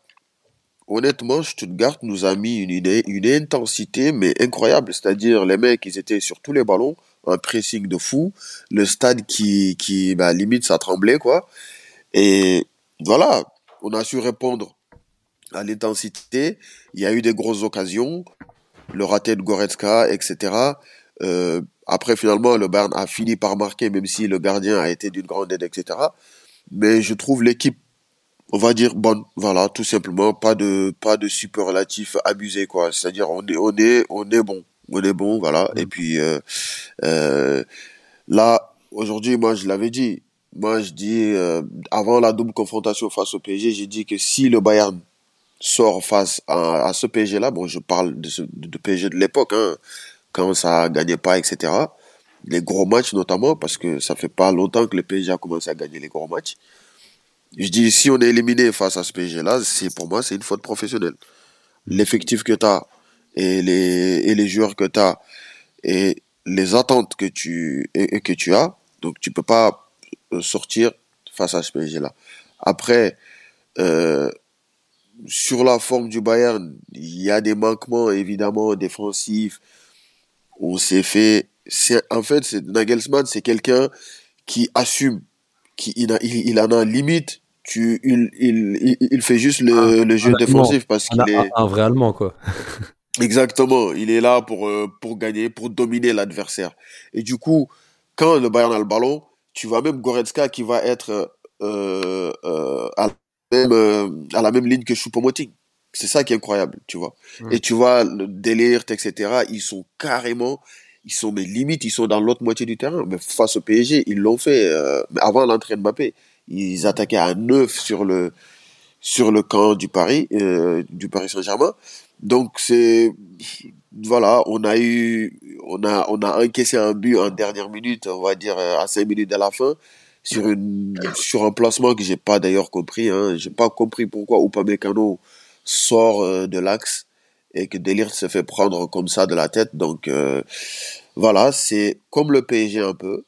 honnêtement, Stuttgart nous a mis une, idée, une intensité, mais incroyable. C'est-à-dire, les mecs, ils étaient sur tous les ballons, un pressing de fou, le stade qui, qui, bah, limite, ça tremblait, quoi. Et voilà, on a su répondre à l'intensité. Il y a eu des grosses occasions, le raté de Goretzka, etc. Euh, après, finalement, le Bayern a fini par marquer, même si le gardien a été d'une grande aide, etc. Mais je trouve l'équipe, on va dire, bonne. Voilà, tout simplement, pas de, pas de superlatif abusé, quoi. C'est-à-dire, on est, on est, on est bon. On est bon, voilà. Et puis, euh, euh, là, aujourd'hui, moi, je l'avais dit. Moi, je dis, avant la double confrontation face au PSG, j'ai dit que si le Bayern sort face à, ce PSG-là, bon, je parle de, ce, de PSG de l'époque, hein, quand ça gagnait pas, etc. Les gros matchs notamment, parce que ça fait pas longtemps que le PSG a commencé à gagner les gros matchs. Je dis, si on est éliminé face à ce PSG-là, c'est pour moi, c'est une faute professionnelle. L'effectif que tu as et les, et les joueurs que tu as et les attentes que tu, que tu as, donc tu peux pas euh, sortir face à ce PSG-là. Après, euh, sur la forme du Bayern, il y a des manquements évidemment défensifs. On s'est fait. En fait, Nagelsmann, c'est quelqu'un qui assume, qui il, a, il, en a limite. Tu, il, il, il fait juste le, le jeu défensif parce qu'il est un vrai Allemand quoi. Exactement, il est là pour euh, pour gagner, pour dominer l'adversaire. Et du coup, quand le Bayern a le ballon, tu vois même Goretzka qui va être euh, euh, à même, euh, à la même ligne que Choupo-Moting. C'est ça qui est incroyable, tu vois. Et tu vois, le délire, etc., ils sont carrément, ils sont, mais limite, ils sont dans l'autre moitié du terrain. Mais face au PSG, ils l'ont fait, euh, avant l'entrée de Mbappé. Ils attaquaient à neuf sur le, sur le camp du Paris, euh, du Paris Saint-Germain. Donc c'est, voilà, on a eu, on a, on a encaissé un but en dernière minute, on va dire à cinq minutes de la fin sur une sur un placement que j'ai pas d'ailleurs compris hein. J'ai pas compris pourquoi Upamecano sort euh, de l'axe et que Delire se fait prendre comme ça de la tête. Donc euh, voilà c'est comme le PSG un peu.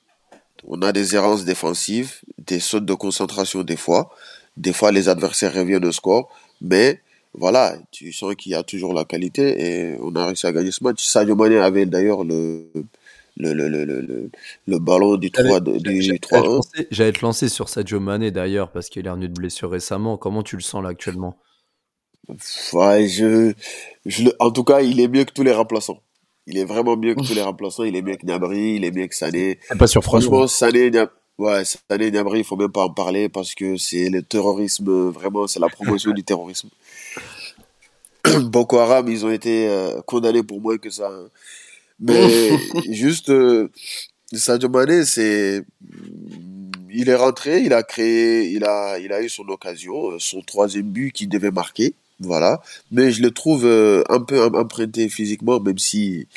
On a des errances défensives des sautes de concentration des fois. Des fois les adversaires reviennent au score. Mais voilà, tu sens qu'il y a toujours la qualité et on a réussi à gagner ce match. Sadio Mane avait d'ailleurs le, le, le, le, le, le ballon du 3 du 3 J'allais te lancer sur Sadio Mané d'ailleurs parce qu'il est revenu de blessure récemment. Comment tu le sens là actuellement? Ouais, je, je, En tout cas, il est mieux que tous les remplaçants. Il est vraiment mieux que tous les remplaçants. Il est mieux que Niabri, il est mieux que Sané. Pas sur Franchement, Sané, ouais, Sané Niabri, il faut même pas en parler parce que c'est le terrorisme, vraiment, c'est la promotion du terrorisme. Boko Haram, ils ont été euh, condamnés pour moins que ça. Hein. Mais juste, euh, Sadio Mané, c'est. Il est rentré, il a créé, il a, il a eu son occasion, euh, son troisième but qu'il devait marquer. Voilà. Mais je le trouve euh, un peu emprunté physiquement, même si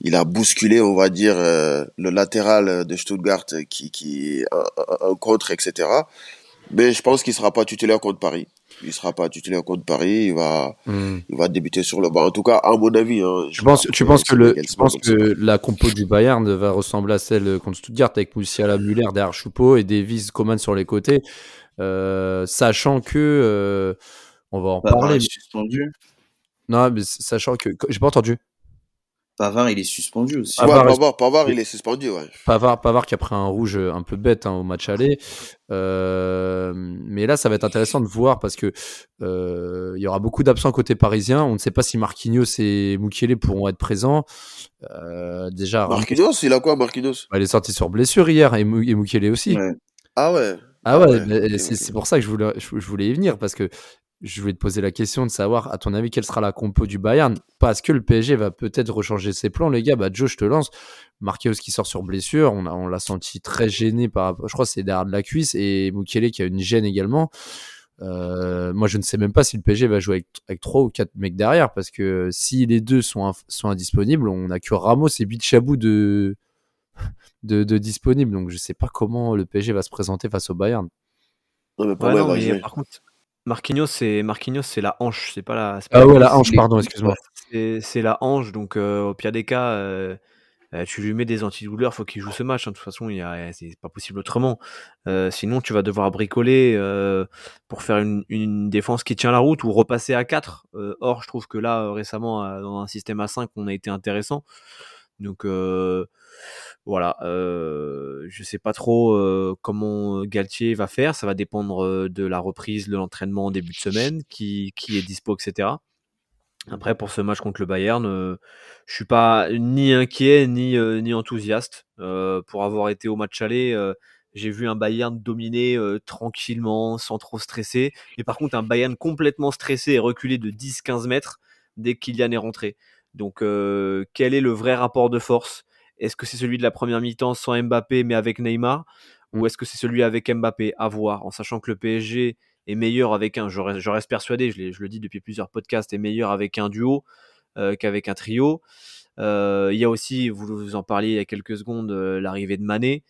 il a bousculé, on va dire, euh, le latéral de Stuttgart qui, qui un, un contre, etc. Mais je pense qu'il sera pas titulaire contre Paris il sera pas titulaire contre Paris, il va, hmm. il va débuter sur le banc. En tout cas, à mon avis. Hein, tu penses, tu penses que, le, tu penses que la compo du Bayern va ressembler à celle contre Stuttgart avec Moussiala Muller derrière Choupeau et Davis Coman sur les côtés, euh, sachant que euh, on va en parler. Suspendu. Non, mais sachant que j'ai pas entendu. Pavard, il est suspendu aussi. Pavard, il est suspendu, ouais. Pavard, Pavard qui a pris un rouge un peu bête hein, au match aller. Euh, mais là, ça va être intéressant de voir parce que euh, il y aura beaucoup d'absents côté parisien. On ne sait pas si Marquinhos et Mukiele pourront être présents. Euh, déjà. Marquinhos, il a quoi, Marquinhos? Bah, Il est sorti sur blessure hier et, et Mukiele aussi. Ah ouais. Ah ouais, ah c'est pour ça que je voulais, je voulais y venir parce que je voulais te poser la question de savoir, à ton avis, quelle sera la compo du Bayern? Parce que le PSG va peut-être rechanger ses plans, les gars. Bah, Joe, je te lance. Marquinhos qui sort sur blessure, on, on l'a senti très gêné par. Je crois que c'est derrière de la cuisse et Mukele qui a une gêne également. Euh, moi, je ne sais même pas si le PSG va jouer avec, trois ou quatre mecs derrière, parce que si les deux sont, sont indisponibles, on a que Ramos et Bichabou de, de, de disponibles. Donc, je ne sais pas comment le PSG va se présenter face au Bayern. Non, mais, par contre, Marquinhos, c'est Marquinhos, c'est la hanche, c'est pas la. ah ouais, la hanche, pardon, excuse-moi. C'est la hanche, donc euh, au pire des cas, euh, euh, tu lui mets des antidouleurs, faut qu'il joue ce match. Hein. De toute façon, il c'est pas possible autrement. sinon, tu vas devoir bricoler pour faire une, une, défense qui tient la route ou repasser à 4. or, je trouve que là, récemment, dans un système à 5, on a été intéressant. Donc voilà, euh, je sais pas trop euh, comment Galtier va faire. Ça va dépendre euh, de la reprise de l'entraînement en début de semaine, qui, qui est dispo, etc. Après, pour ce match contre le Bayern, euh, je suis pas ni inquiet ni, ni enthousiaste. pour avoir été au match aller, j'ai vu un Bayern dominer tranquillement, sans trop stresser. Et par contre, un Bayern complètement stressé et reculé de 10-15 mètres dès Kylian est rentré. Donc, quel est le vrai rapport de force? Est-ce que c'est celui de la première mi-temps sans Mbappé mais avec Neymar Ou est-ce que c'est celui avec Mbappé? À voir, en sachant que le PSG est meilleur avec un, je, reste persuadé, je, le dis depuis plusieurs podcasts, est meilleur avec un duo qu'avec un trio. il y a aussi, vous, vous en parliez il y a quelques secondes, l'arrivée de Mané.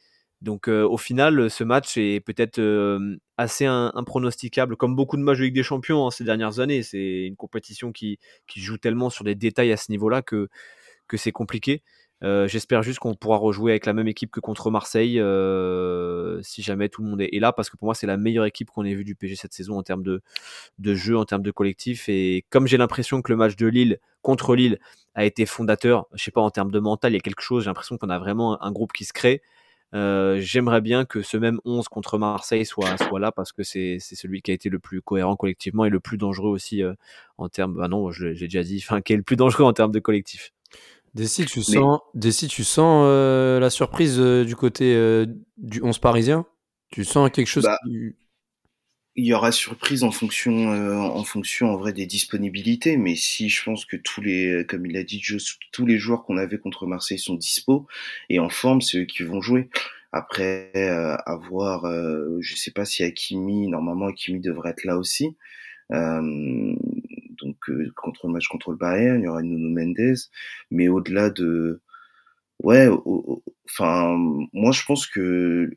Donc au final, ce match est peut-être assez impronosticable, comme beaucoup de matchs de Ligue des Champions hein, ces dernières années. C'est une compétition qui, joue tellement sur des détails à ce niveau-là que, que c'est compliqué. J'espère juste qu'on pourra rejouer avec la même équipe que contre Marseille, si jamais tout le monde est, là, parce que pour moi c'est la meilleure équipe qu'on ait vue du PG cette saison en termes de, jeu, en termes de collectif. Et comme j'ai l'impression que le match de Lille contre Lille a été fondateur, je sais pas en termes de mental, il y a quelque chose. J'ai l'impression qu'on a vraiment un groupe qui se crée. Euh, j'aimerais bien que ce même 11 contre Marseille soit, là parce que c'est celui qui a été le plus cohérent collectivement et le plus dangereux aussi euh, en termes. Bah non, j'ai déjà dit, enfin, qui est le plus dangereux en termes de collectif. Dessy, tu sens, tu sens euh, la surprise du côté du 11 parisien Tu sens quelque chose bah, il y aura surprise en fonction, euh, en fonction en vrai des disponibilités. Mais si je pense que tous les, comme il a dit, tous les joueurs qu'on avait contre Marseille sont dispo et en forme, c'est eux qui vont jouer. Après euh, avoir, euh, je sais pas si Hakimi, normalement Hakimi devrait être là aussi. Euh, donc contre le match contre le Bayern, il y aura Nuno Mendes. Mais au-delà de, ouais, enfin, moi je pense que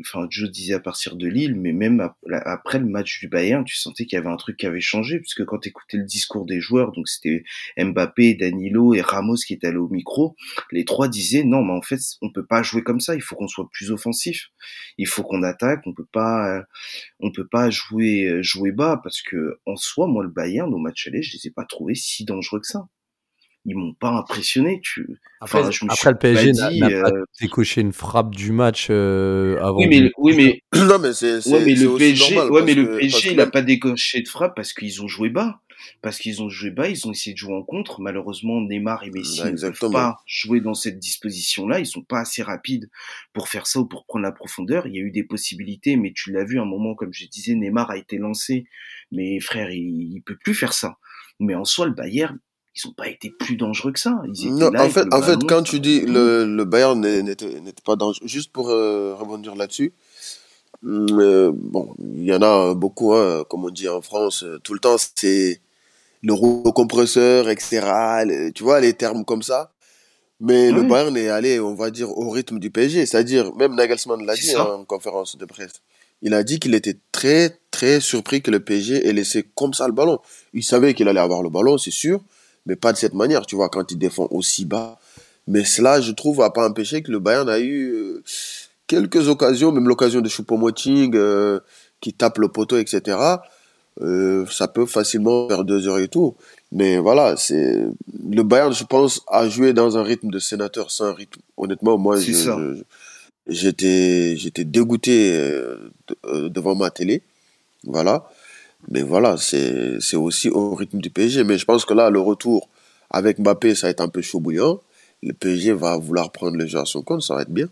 enfin, je disais à partir de Lille, mais même après le match du Bayern, tu sentais qu'il y avait un truc qui avait changé, puisque quand tu écoutais le discours des joueurs, donc c'était Mbappé, Danilo et Ramos qui étaient allés au micro, les trois disaient non, mais en fait, on peut pas jouer comme ça, il faut qu'on soit plus offensif, il faut qu'on attaque, on peut pas, on peut pas jouer jouer bas, parce que en soi, moi le Bayern au match aller, je les ai pas trouvés si dangereux que ça ils m'ont pas impressionné. Tu... Après, enfin, je me après le PSG n'a pas euh, décoché une frappe du match euh, avant. Oui, mais, oui, mais... non, mais c'est, ouais, mais le PSG, ouais, mais le PSG, il a pas décoché de frappe parce qu'ils ont joué bas. Parce qu'ils ont joué bas, ils ont essayé de jouer en contre. Malheureusement, Neymar et Messi ne peuvent pas jouer dans cette disposition-là. Ils sont pas assez rapides pour faire ça ou pour prendre la profondeur. Il y a eu des possibilités, mais tu l'as vu à un moment, comme je disais, Neymar a été lancé. Mais frère, il, il peut plus faire ça. Mais en soi, le Bayern, ils n'ont pas été plus dangereux que ça. non, en fait, en fait, quand tu dis le, le Bayern n'était pas dangereux, juste pour euh, rebondir là-dessus, mm, euh, bon, il y en a beaucoup, hein, comme on dit en France, euh, tout le temps, c'est le rouleau compresseur, etc. tu vois, les termes comme ça. Mais le Bayern est allé, on va dire, au rythme du PSG. C'est-à-dire, même Nagelsmann l'a dit en conférence de presse. Il a dit qu'il était très, très surpris que le PSG ait laissé comme ça le ballon. Il savait qu'il allait avoir le ballon, c'est sûr mais pas de cette manière, tu vois, quand il défend aussi bas. Mais cela, je trouve, n'a pas empêché que le Bayern a eu euh, quelques occasions, même l'occasion de Choupo-Moting euh, qui tape le poteau, etc. Euh, ça peut facilement faire deux heures et tout. Mais voilà, c'est le Bayern, je pense, a joué dans un rythme de sénateur sans rythme. Honnêtement, moi, j'étais j'étais dégoûté devant ma télé. Voilà. Mais voilà, c'est aussi au rythme du PSG. Mais je pense que là, le retour avec Mbappé, ça va être un peu chaud bouillant. Le PSG va vouloir prendre le jeu à son compte, ça va être bien.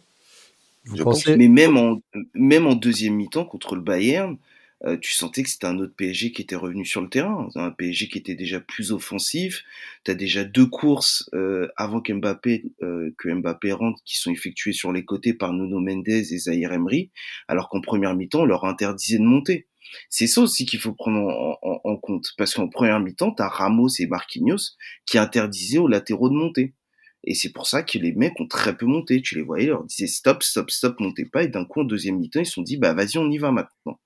je pense. Mais même en, même en deuxième mi-temps contre le Bayern, euh, tu sentais que c'était un autre PSG qui était revenu sur le terrain, un PSG qui était déjà plus offensif. Tu as déjà deux courses euh, avant qu'Mbappé euh, que Mbappé rentre qui sont effectuées sur les côtés par Nuno Mendes et Zahir Emery, alors qu'en première mi-temps, on leur interdisait de monter. C'est ça aussi qu'il faut prendre en, compte, parce qu'en première mi-temps, tu as Ramos et Marquinhos qui interdisaient aux latéraux de monter. Et c'est pour ça que les mecs ont très peu monté. Tu les voyais, ils leur disaient stop, stop, stop, montez pas. Et d'un coup, en deuxième mi-temps, ils se sont dit, bah vas-y, on y va maintenant.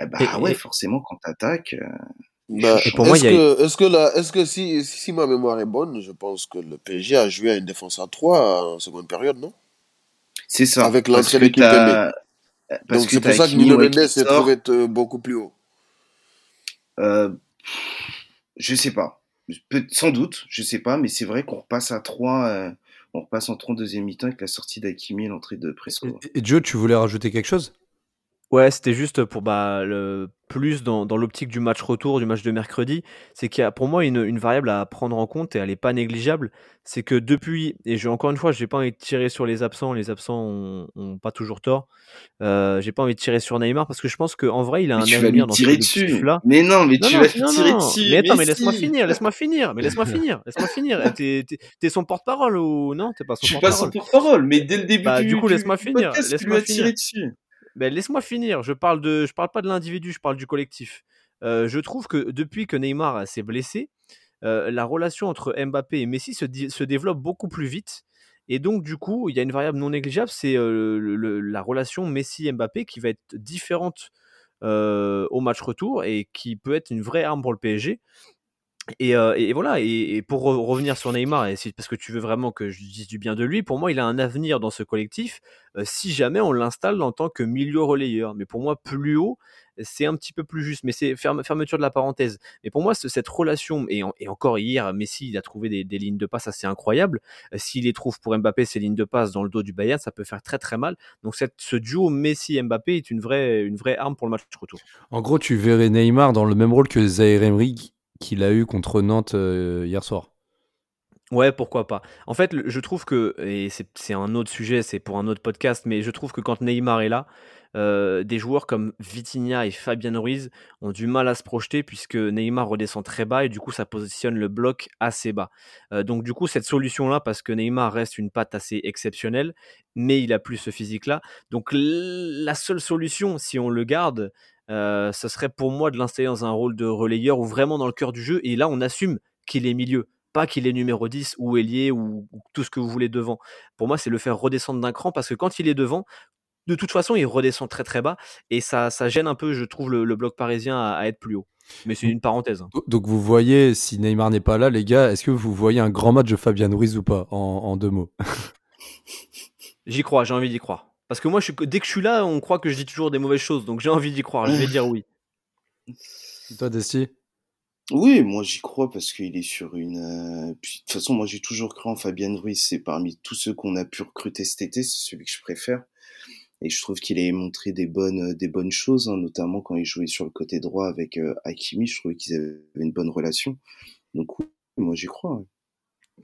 Et bah ouais, forcément, quand t'attaques. Euh... Bah, est-ce que, est-ce que, là, est-ce que si, si ma mémoire est bonne, je pense que le PSG a joué à une défense à 3 en seconde période, non? C'est ça. Avec l'ancienne donc c'est pour ça que Nuno Mendes est trouvé être beaucoup plus haut. Euh, je sais pas. sans doute, je sais pas, mais c'est vrai qu'on repasse à 3, euh, on repasse en 3 deuxième mi-temps avec la sortie d'Akimi et l'entrée de Presco. Et, et Joe, tu voulais rajouter quelque chose? Ouais, c'était juste pour bah, le plus dans, dans l'optique du match retour, du match de mercredi, c'est qu'il y a pour moi une, une variable à prendre en compte et elle n'est pas négligeable. C'est que depuis, et je, encore une fois, je n'ai pas envie de tirer sur les absents, les absents ont, pas toujours tort. Euh, j'ai pas envie de tirer sur Neymar parce que je pense qu'en vrai, il a un avenir dans tirer dessus. Là. Mais non, mais tu vas lui tirer dessus. Mais attends, mais, laisse-moi finir, laisse-moi finir, mais laisse-moi finir, laisse-moi finir. T'es, t'es, son porte-parole ou non? T'es pas son porte-parole. Je suis pas son porte-parole, mais dès le début bah, du, coup, laisse-moi finir, laisse-moi finir. dessus. Ben, laisse-moi finir. Je parle parle pas de l'individu, je parle du collectif. Euh, je trouve que depuis que Neymar s'est blessé, euh, la relation entre Mbappé et Messi se, se, développe beaucoup plus vite. Et donc, du coup, il y a une variable non négligeable, c'est la relation Messi-Mbappé qui va être différente au match retour et qui peut être une vraie arme pour le PSG. Et, voilà, et, pour revenir sur Neymar, parce que tu veux vraiment que je dise du bien de lui, pour moi, il a un avenir dans ce collectif si jamais on l'installe en tant que milieu relayeur. Mais pour moi, plus haut, c'est un petit peu plus juste. Mais c'est fermeture de la parenthèse. Mais pour moi, cette relation, et, encore hier, Messi, il a trouvé des, lignes de passe assez incroyables. S'il les trouve pour Mbappé, ces lignes de passe dans le dos du Bayern, ça peut faire très très mal. Donc ce duo Messi-Mbappé est une vraie, une vraie arme pour le match retour. En gros, tu verrais Neymar dans le même rôle que Zaire Emery qu'il a eu contre Nantes euh, hier soir. Ouais, pourquoi pas. En fait, je trouve que, et c'est un autre sujet, c'est pour un autre podcast, mais je trouve que quand Neymar est là, euh, des joueurs comme Vitinha et Fabien Ruiz ont du mal à se projeter puisque Neymar redescend très bas et du coup ça positionne le bloc assez bas. Euh, donc du coup cette solution-là, parce que Neymar reste une patte assez exceptionnelle, mais il a plus ce physique-là. Donc la seule solution, si on le garde, euh, ça serait pour moi de l'installer dans un rôle de relayeur ou vraiment dans le cœur du jeu. Et là, on assume qu'il est milieu, pas qu'il est numéro 10 ou ailier ou, tout ce que vous voulez devant. Pour moi, c'est le faire redescendre d'un cran parce que quand il est devant, de toute façon, il redescend très très bas et ça, ça gêne un peu, je trouve, le, bloc parisien à, être plus haut. Mais c'est une parenthèse. Hein. Donc vous voyez, si Neymar n'est pas là, les gars, est-ce que vous voyez un grand match de Fabien Ruiz ou pas, en deux mots? J'y crois, j'ai envie d'y croire. Parce que moi, je dès que je suis là, on croit que je dis toujours des mauvaises choses. Donc j'ai envie d'y croire. Je vais dire oui. toi, Desti? Oui, moi j'y crois parce qu'il est sur une. Euh, de toute façon, moi j'ai toujours cru en Fabien Ruiz. C'est parmi tous ceux qu'on a pu recruter cet été, c'est celui que je préfère. Et je trouve qu'il a montré des bonnes, des bonnes choses, hein, notamment quand il jouait sur le côté droit avec euh, Hakimi. Je trouvais qu'ils avaient une bonne relation. Donc oui, moi j'y crois.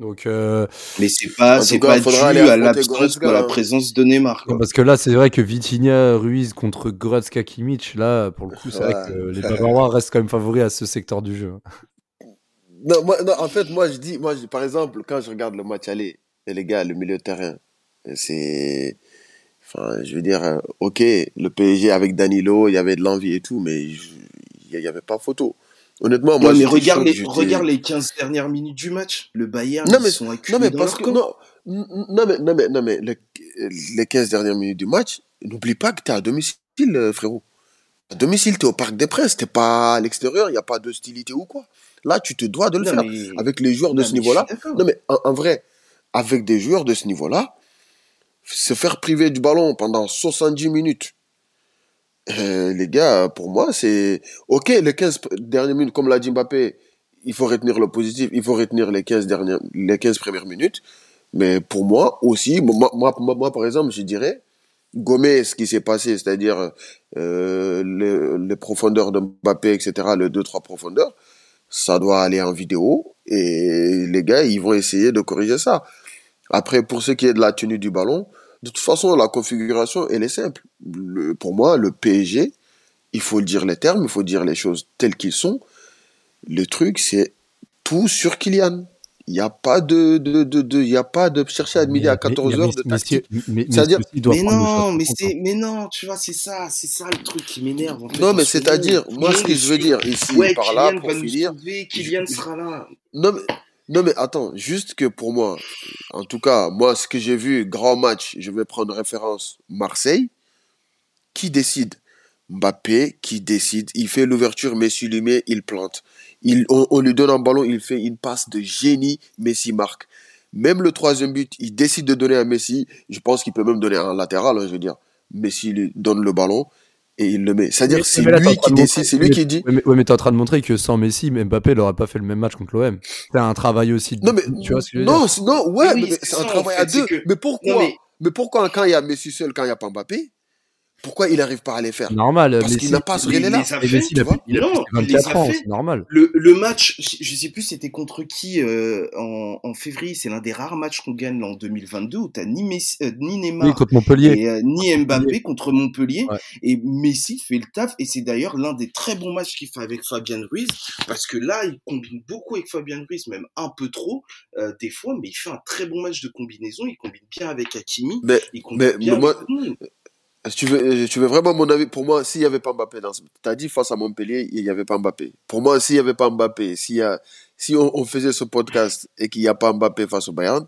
Donc, euh... Mais c'est pas, c'est pas dû à l'absence de la présence de Neymar. parce que là, c'est vrai que Vitinha Ruiz contre Goretzka Kimmich, là, pour le coup, c'est vrai que les Bavarois restent quand même favoris à ce secteur du jeu. Non, moi, non, en fait, moi, je dis, moi, par exemple, quand je regarde le match aller, et les gars, le milieu de terrain, c'est, enfin, je veux dire, euh, ok, le PSG avec Danilo, il y avait de l'envie et tout, mais il n'y avait pas photo. Honnêtement, moi, mais regarde les, regarde les 15 dernières minutes du match. Le Bayern, non, mais, ils sont non, mais parce que, non, non, mais, non, mais, non, mais les, 15 dernières minutes du match, n'oublie pas que tu es à domicile, euh, frérot. À domicile, tu es au Parc des Princes, tu pas à l'extérieur, il n'y a pas d'hostilité ou quoi. Là, tu te dois de le faire. Avec les joueurs de ce niveau-là. Non, mais en, vrai, avec des joueurs de ce niveau-là, se faire priver du ballon pendant 70 minutes, euh, les gars, pour moi, c'est ok. Les 15 dernières minutes, comme l'a dit Mbappé, il faut retenir le positif, il faut retenir les 15 dernières, les 15 premières minutes. Mais pour moi aussi, moi, moi, moi par exemple, je dirais, gommer ce qui s'est passé, c'est-à-dire euh, les, profondeurs de Mbappé, etc., les 2-3 profondeurs, ça doit aller en vidéo et les gars, ils vont essayer de corriger ça. Après, pour ce qui est de la tenue du ballon, de toute façon, la configuration, elle est simple. pour moi, le PSG, il faut dire les termes, il faut dire les choses telles qu'ils sont. Le truc, c'est tout sur Kylian. Il n'y a pas de, de, de, il y a pas de chercher à midi à 14 h de tactique. C'est-à-dire, mais, non, mais c'est, mais non, tu vois, c'est ça, c'est ça le truc qui m'énerve. En fait, non, mais c'est-à-dire, moi, ce que je veux dire ici, par là, pour finir. Kylian sera là. Non, mais, non, mais attends, juste que pour moi, en tout cas, moi, ce que j'ai vu, grand match, je vais prendre référence Marseille. Qui décide? Mbappé qui décide. Il fait l'ouverture, Messi lui il plante. On, lui donne un ballon, il fait une passe de génie, Messi marque. Même le troisième but, il décide de donner à Messi. Je pense qu'il peut même donner un latéral, hein, je veux dire. Messi lui donne le ballon et il le met. C'est-à-dire c'est lui qui décide, c'est lui qui dit. Oui, mais, mais tu es en train de montrer que sans Messi, Mbappé n'aurait pas fait le même match contre l'OM. C'est un travail aussi. non, mais, tu vois ce que je veux non, dire? non, ouais, mais, c'est un travail à deux. Mais pourquoi? Mais... pourquoi quand il y a Messi seul, quand il n'y a pas Mbappé? Pourquoi il n'arrive pas à les faire? Normal. Parce qu'il n'a pas ce relais-là. Il a, il a non, 24 ans, c'est normal. Le, le match, je sais plus c'était contre qui euh, en, en, février, c'est l'un des rares matchs qu'on gagne en 2022 où t'as ni, Messi, euh, ni Neymar contre Montpellier. Et, euh, ni Mbappé contre Montpellier. Et Messi fait le taf et c'est d'ailleurs l'un des très bons matchs qu'il fait avec Fabien Ruiz parce que là, il combine beaucoup avec Fabien Ruiz, même un peu trop des fois, mais il fait un très bon match de combinaison. Il combine bien avec Hakimi. Mais, il combine mais, bien moi, Tu veux, tu veux vraiment mon avis Pour moi, s'il n'y avait pas Mbappé, dans... tu as dit face à Montpellier, il n'y avait pas Mbappé. Pour moi, s'il n'y avait pas Mbappé, y a... si on, on, faisait ce podcast et qu'il n'y a pas Mbappé face au Bayern,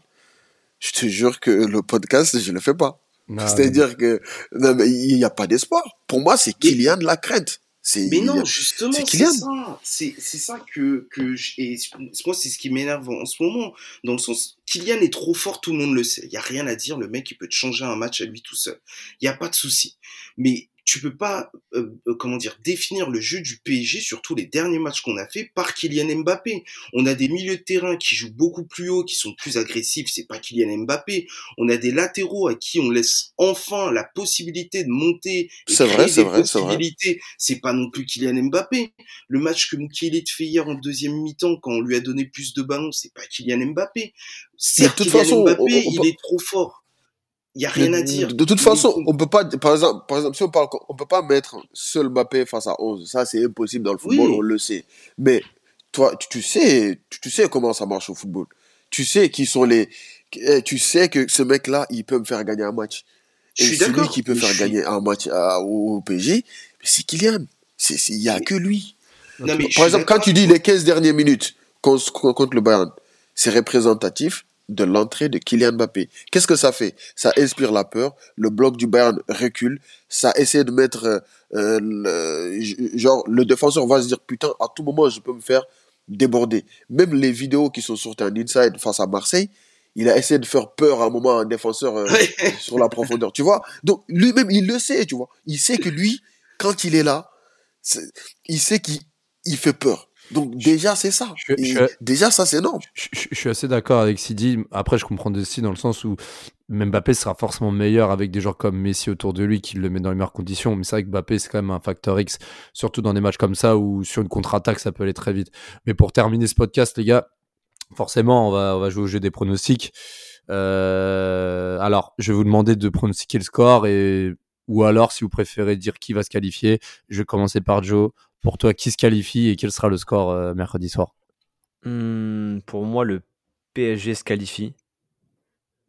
je te jure que le podcast, je ne le fais pas. C'est-à-dire que non, mais il n'y a pas d'espoir. Pour moi, c'est Kylian de la crête. Mais non, justement, c'est ça. C'est ça que, que et moi, c'est ce qui m'énerve en ce moment. Dans le sens, Kylian est trop fort, tout le monde le sait. Il n'y a rien à dire. Le mec, il peut te changer un match à lui tout seul. Il n'y a pas de souci. Mais tu peux pas, euh, euh, comment dire, définir le jeu du PSG sur tous les derniers matchs qu'on a fait par Kylian Mbappé. On a des milieux de terrain qui jouent beaucoup plus haut, qui sont plus agressifs, c'est pas Kylian Mbappé. On a des latéraux à qui on laisse enfin la possibilité de monter et créer vrai, des vrai, possibilités. C'est pas non plus Kylian Mbappé. Le match que Moukielé fait hier en deuxième mi-temps, quand on lui a donné plus de ballons, c'est pas Kylian Mbappé. C'est Kylian façon, Mbappé, il est trop fort. Il y a rien à dire. De, toute façon, on peut pas, par exemple, par exemple, si on parle, on peut pas mettre seul Mbappé face à 11. Ça, c'est impossible dans le football, on le sait. Mais, toi, tu, sais, tu, sais comment ça marche au football. Tu sais qui sont les, eh, tu sais que ce mec-là, il peut me faire gagner un match. Et je suis celui qui peut faire gagner un match au, PSG, c'est Kylian. Il y a que lui. Non, mais par exemple, quand tu dis les 15 dernières minutes contre, contre le Bayern, c'est représentatif de l'entrée de Kylian Mbappé. Qu'est-ce que ça fait? Ça inspire la peur, le bloc du Bayern recule, ça essaie de mettre euh, le, genre le défenseur va se dire putain à tout moment je peux me faire déborder. Même les vidéos qui sont sorties en inside face à Marseille, il a essayé de faire peur à un moment à un défenseur euh, sur la profondeur, tu vois? Donc lui-même il le sait, tu vois? Il sait que lui quand il est là, il sait qu'il fait peur. Donc déjà c'est ça. déjà ça c'est non. Je, suis assez d'accord avec Sidi. Après je comprends aussi dans le sens où Mbappé sera forcément meilleur avec des joueurs comme Messi autour de lui qui le met dans les meilleures conditions. Mais c'est vrai que Mbappé c'est quand même un facteur X, surtout dans des matchs comme ça où sur une contre-attaque ça peut aller très vite. Mais pour terminer ce podcast les gars, forcément on va, on va jouer au jeu des pronostics. Euh, alors je vais vous demander de pronostiquer le score et ou alors si vous préférez dire qui va se qualifier. Je vais commencer par Joe. Pour toi, qui se qualifie et quel sera le score euh, mercredi soir? Hmm, Pour moi, le PSG se qualifie.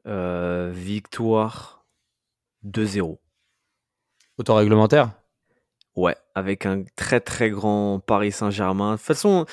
Euh, victoire 2-0. Autant réglementaire Ouais, avec un très très grand Paris Saint-Germain. De toute façon,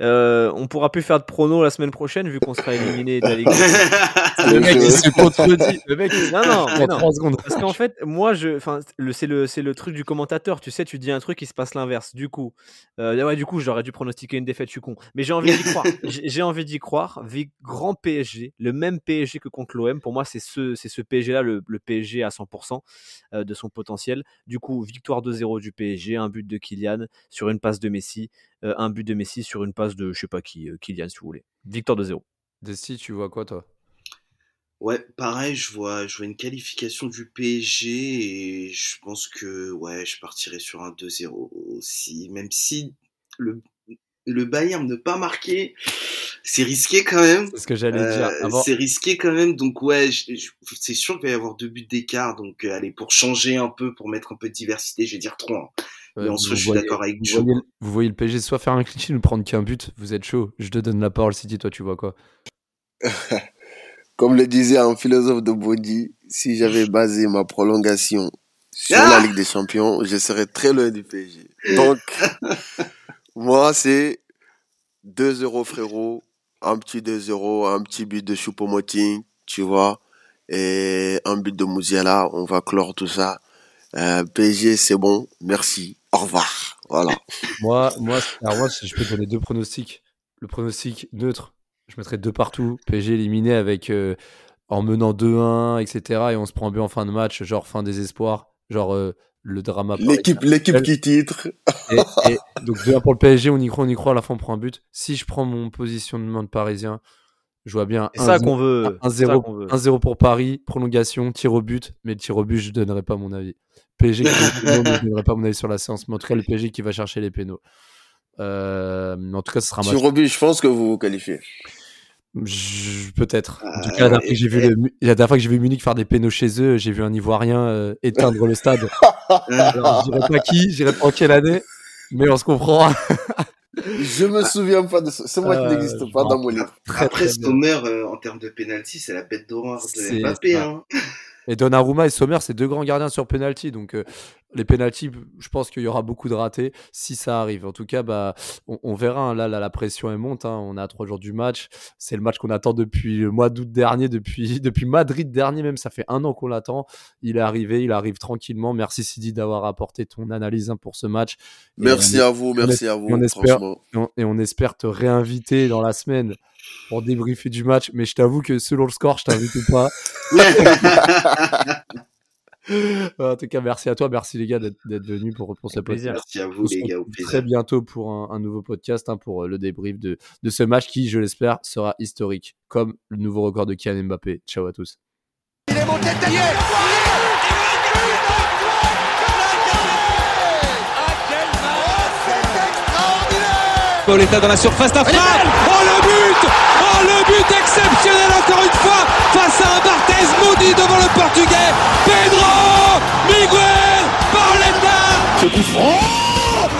euh, on pourra plus faire de pronos la semaine prochaine vu qu'on sera éliminé de la Ligue. le mec il se contredit. Le mec, non non, non. 3 secondes. Parce qu'en fait, moi je, enfin, c'est le c'est le truc du commentateur. Tu sais, tu dis un truc, il se passe l'inverse. Du coup, euh, ouais, du coup, j'aurais dû pronostiquer une défaite. Je suis con. Mais j'ai envie d'y croire. j'ai envie d'y croire. Grand PSG, le même PSG que contre l'OM. Pour moi, c'est ce c'est ce PSG là, le, le PSG à 100% euh, de son potentiel. Du coup, victoire 2-0 du PSG, un but de Kylian sur une passe de Messi, euh, un but de Messi sur une passe de je sais pas qui, euh, Kylian si vous voulez. Victoire de 0. Desti, tu vois quoi toi? Ouais, pareil, je vois, je vois une qualification du PSG et je pense que ouais, je partirai sur un 2-0 aussi, même si le, le Bayern ne pas marqué, c'est risqué quand même. C'est ce que j'allais dire. Euh, c'est risqué quand même, donc ouais, c'est sûr qu'il va y avoir deux buts d'écart, donc allez, pour changer un peu, pour mettre un peu de diversité, je vais dire 3 je suis d'accord avec vous. Voyez, vous voyez le PSG soit faire un cliché ou prendre qu'un but, vous êtes chaud. Je te donne la parole, City, toi, tu vois quoi? Comme le disait un philosophe de Body, si j'avais basé ma prolongation sur la ah Ligue des Champions, je serais très loin du PSG. Donc, moi, c'est 2-0, frérot. Un petit 2-0, un petit but de Choupo-Moting, tu vois. Et un but de Mouziala. On va clore tout ça. Euh, PSG, c'est bon. Merci au revoir. Voilà. moi, moi, alors moi, je peux donner deux pronostics. Le pronostic neutre, je mettrais deux partout. PSG éliminé avec euh, en menant 2-1, etc. Et on se prend bien en fin de match, genre fin désespoir, genre euh, le drama. L'équipe, l'équipe qui titre. et, donc 2-1 pour le PSG, on y croit, on y croit. À la fin, on prend un but. Si je prends mon positionnement de Parisien, je vois bien. C'est ça qu'on veut. 1-0 pour Paris, prolongation, tir au but. Mais le tir au but, je donnerai pas mon avis. PSG qui ne donnerai pas mon avis sur la séance, mais en tout cas, le PSG qui va chercher les pénaux. Euh, en tout cas, ce sera Sur Robu, je pense que vous vous qualifiez. Peut-être. En tout cas, la, dernière fois que j'ai vu le... la dernière fois que j'ai vu Munich faire des pénaux chez eux, j'ai vu un Ivoirien euh, éteindre le stade. Alors, je dirais pas qui, je dirais pas en quelle année, mais on se comprend. je me souviens pas de ça. C'est moi qui euh, n'existe pas dans mon livre. Après, Sommer, euh, en termes de penalty, c'est la bête d'horreur de Mbappé. Hein. Et Donnarumma et Sommer, c'est deux grands gardiens sur penalty. Donc, euh, les penalties, je pense qu'il y aura beaucoup de ratés si ça arrive. En tout cas, bah, on, verra. Hein. Là, la pression est monte. Hein. On a trois jours du match. C'est le match qu'on attend depuis le mois d'août dernier, depuis, depuis Madrid dernier même. Ça fait un an qu'on l'attend. Il est arrivé, il arrive tranquillement. Merci Sidi d'avoir apporté ton analyse hein, pour ce match. merci à vous, merci à vous. On espère, et on espère te réinviter dans la semaine pour débriefer du match. Mais je t'avoue que selon le score, je t'invite pas. en tout cas, merci à toi, merci les gars d'être venus pour, pour ce podcast. Merci à vous les gars. Très bientôt pour un, nouveau podcast, hein, pour euh, le débrief de, de ce match qui, je l'espère, sera historique, comme le nouveau record de Kylian Mbappé. Ciao à tous. Il est monté Pauletta dans la surface d'affaire. Oh le but Oh le but exceptionnel encore une fois face à un Barthez maudit devant le portugais. Pedro Miguel Pauletta Oh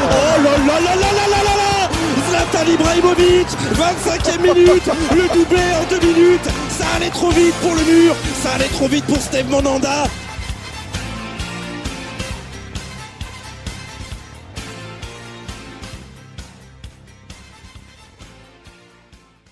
Oh là là là là là là là Zlatan Ibrahimovic 25e minute. Le doublé en deux minutes. Ça allait trop vite pour le mur. Ça allait trop vite pour Steve Monanda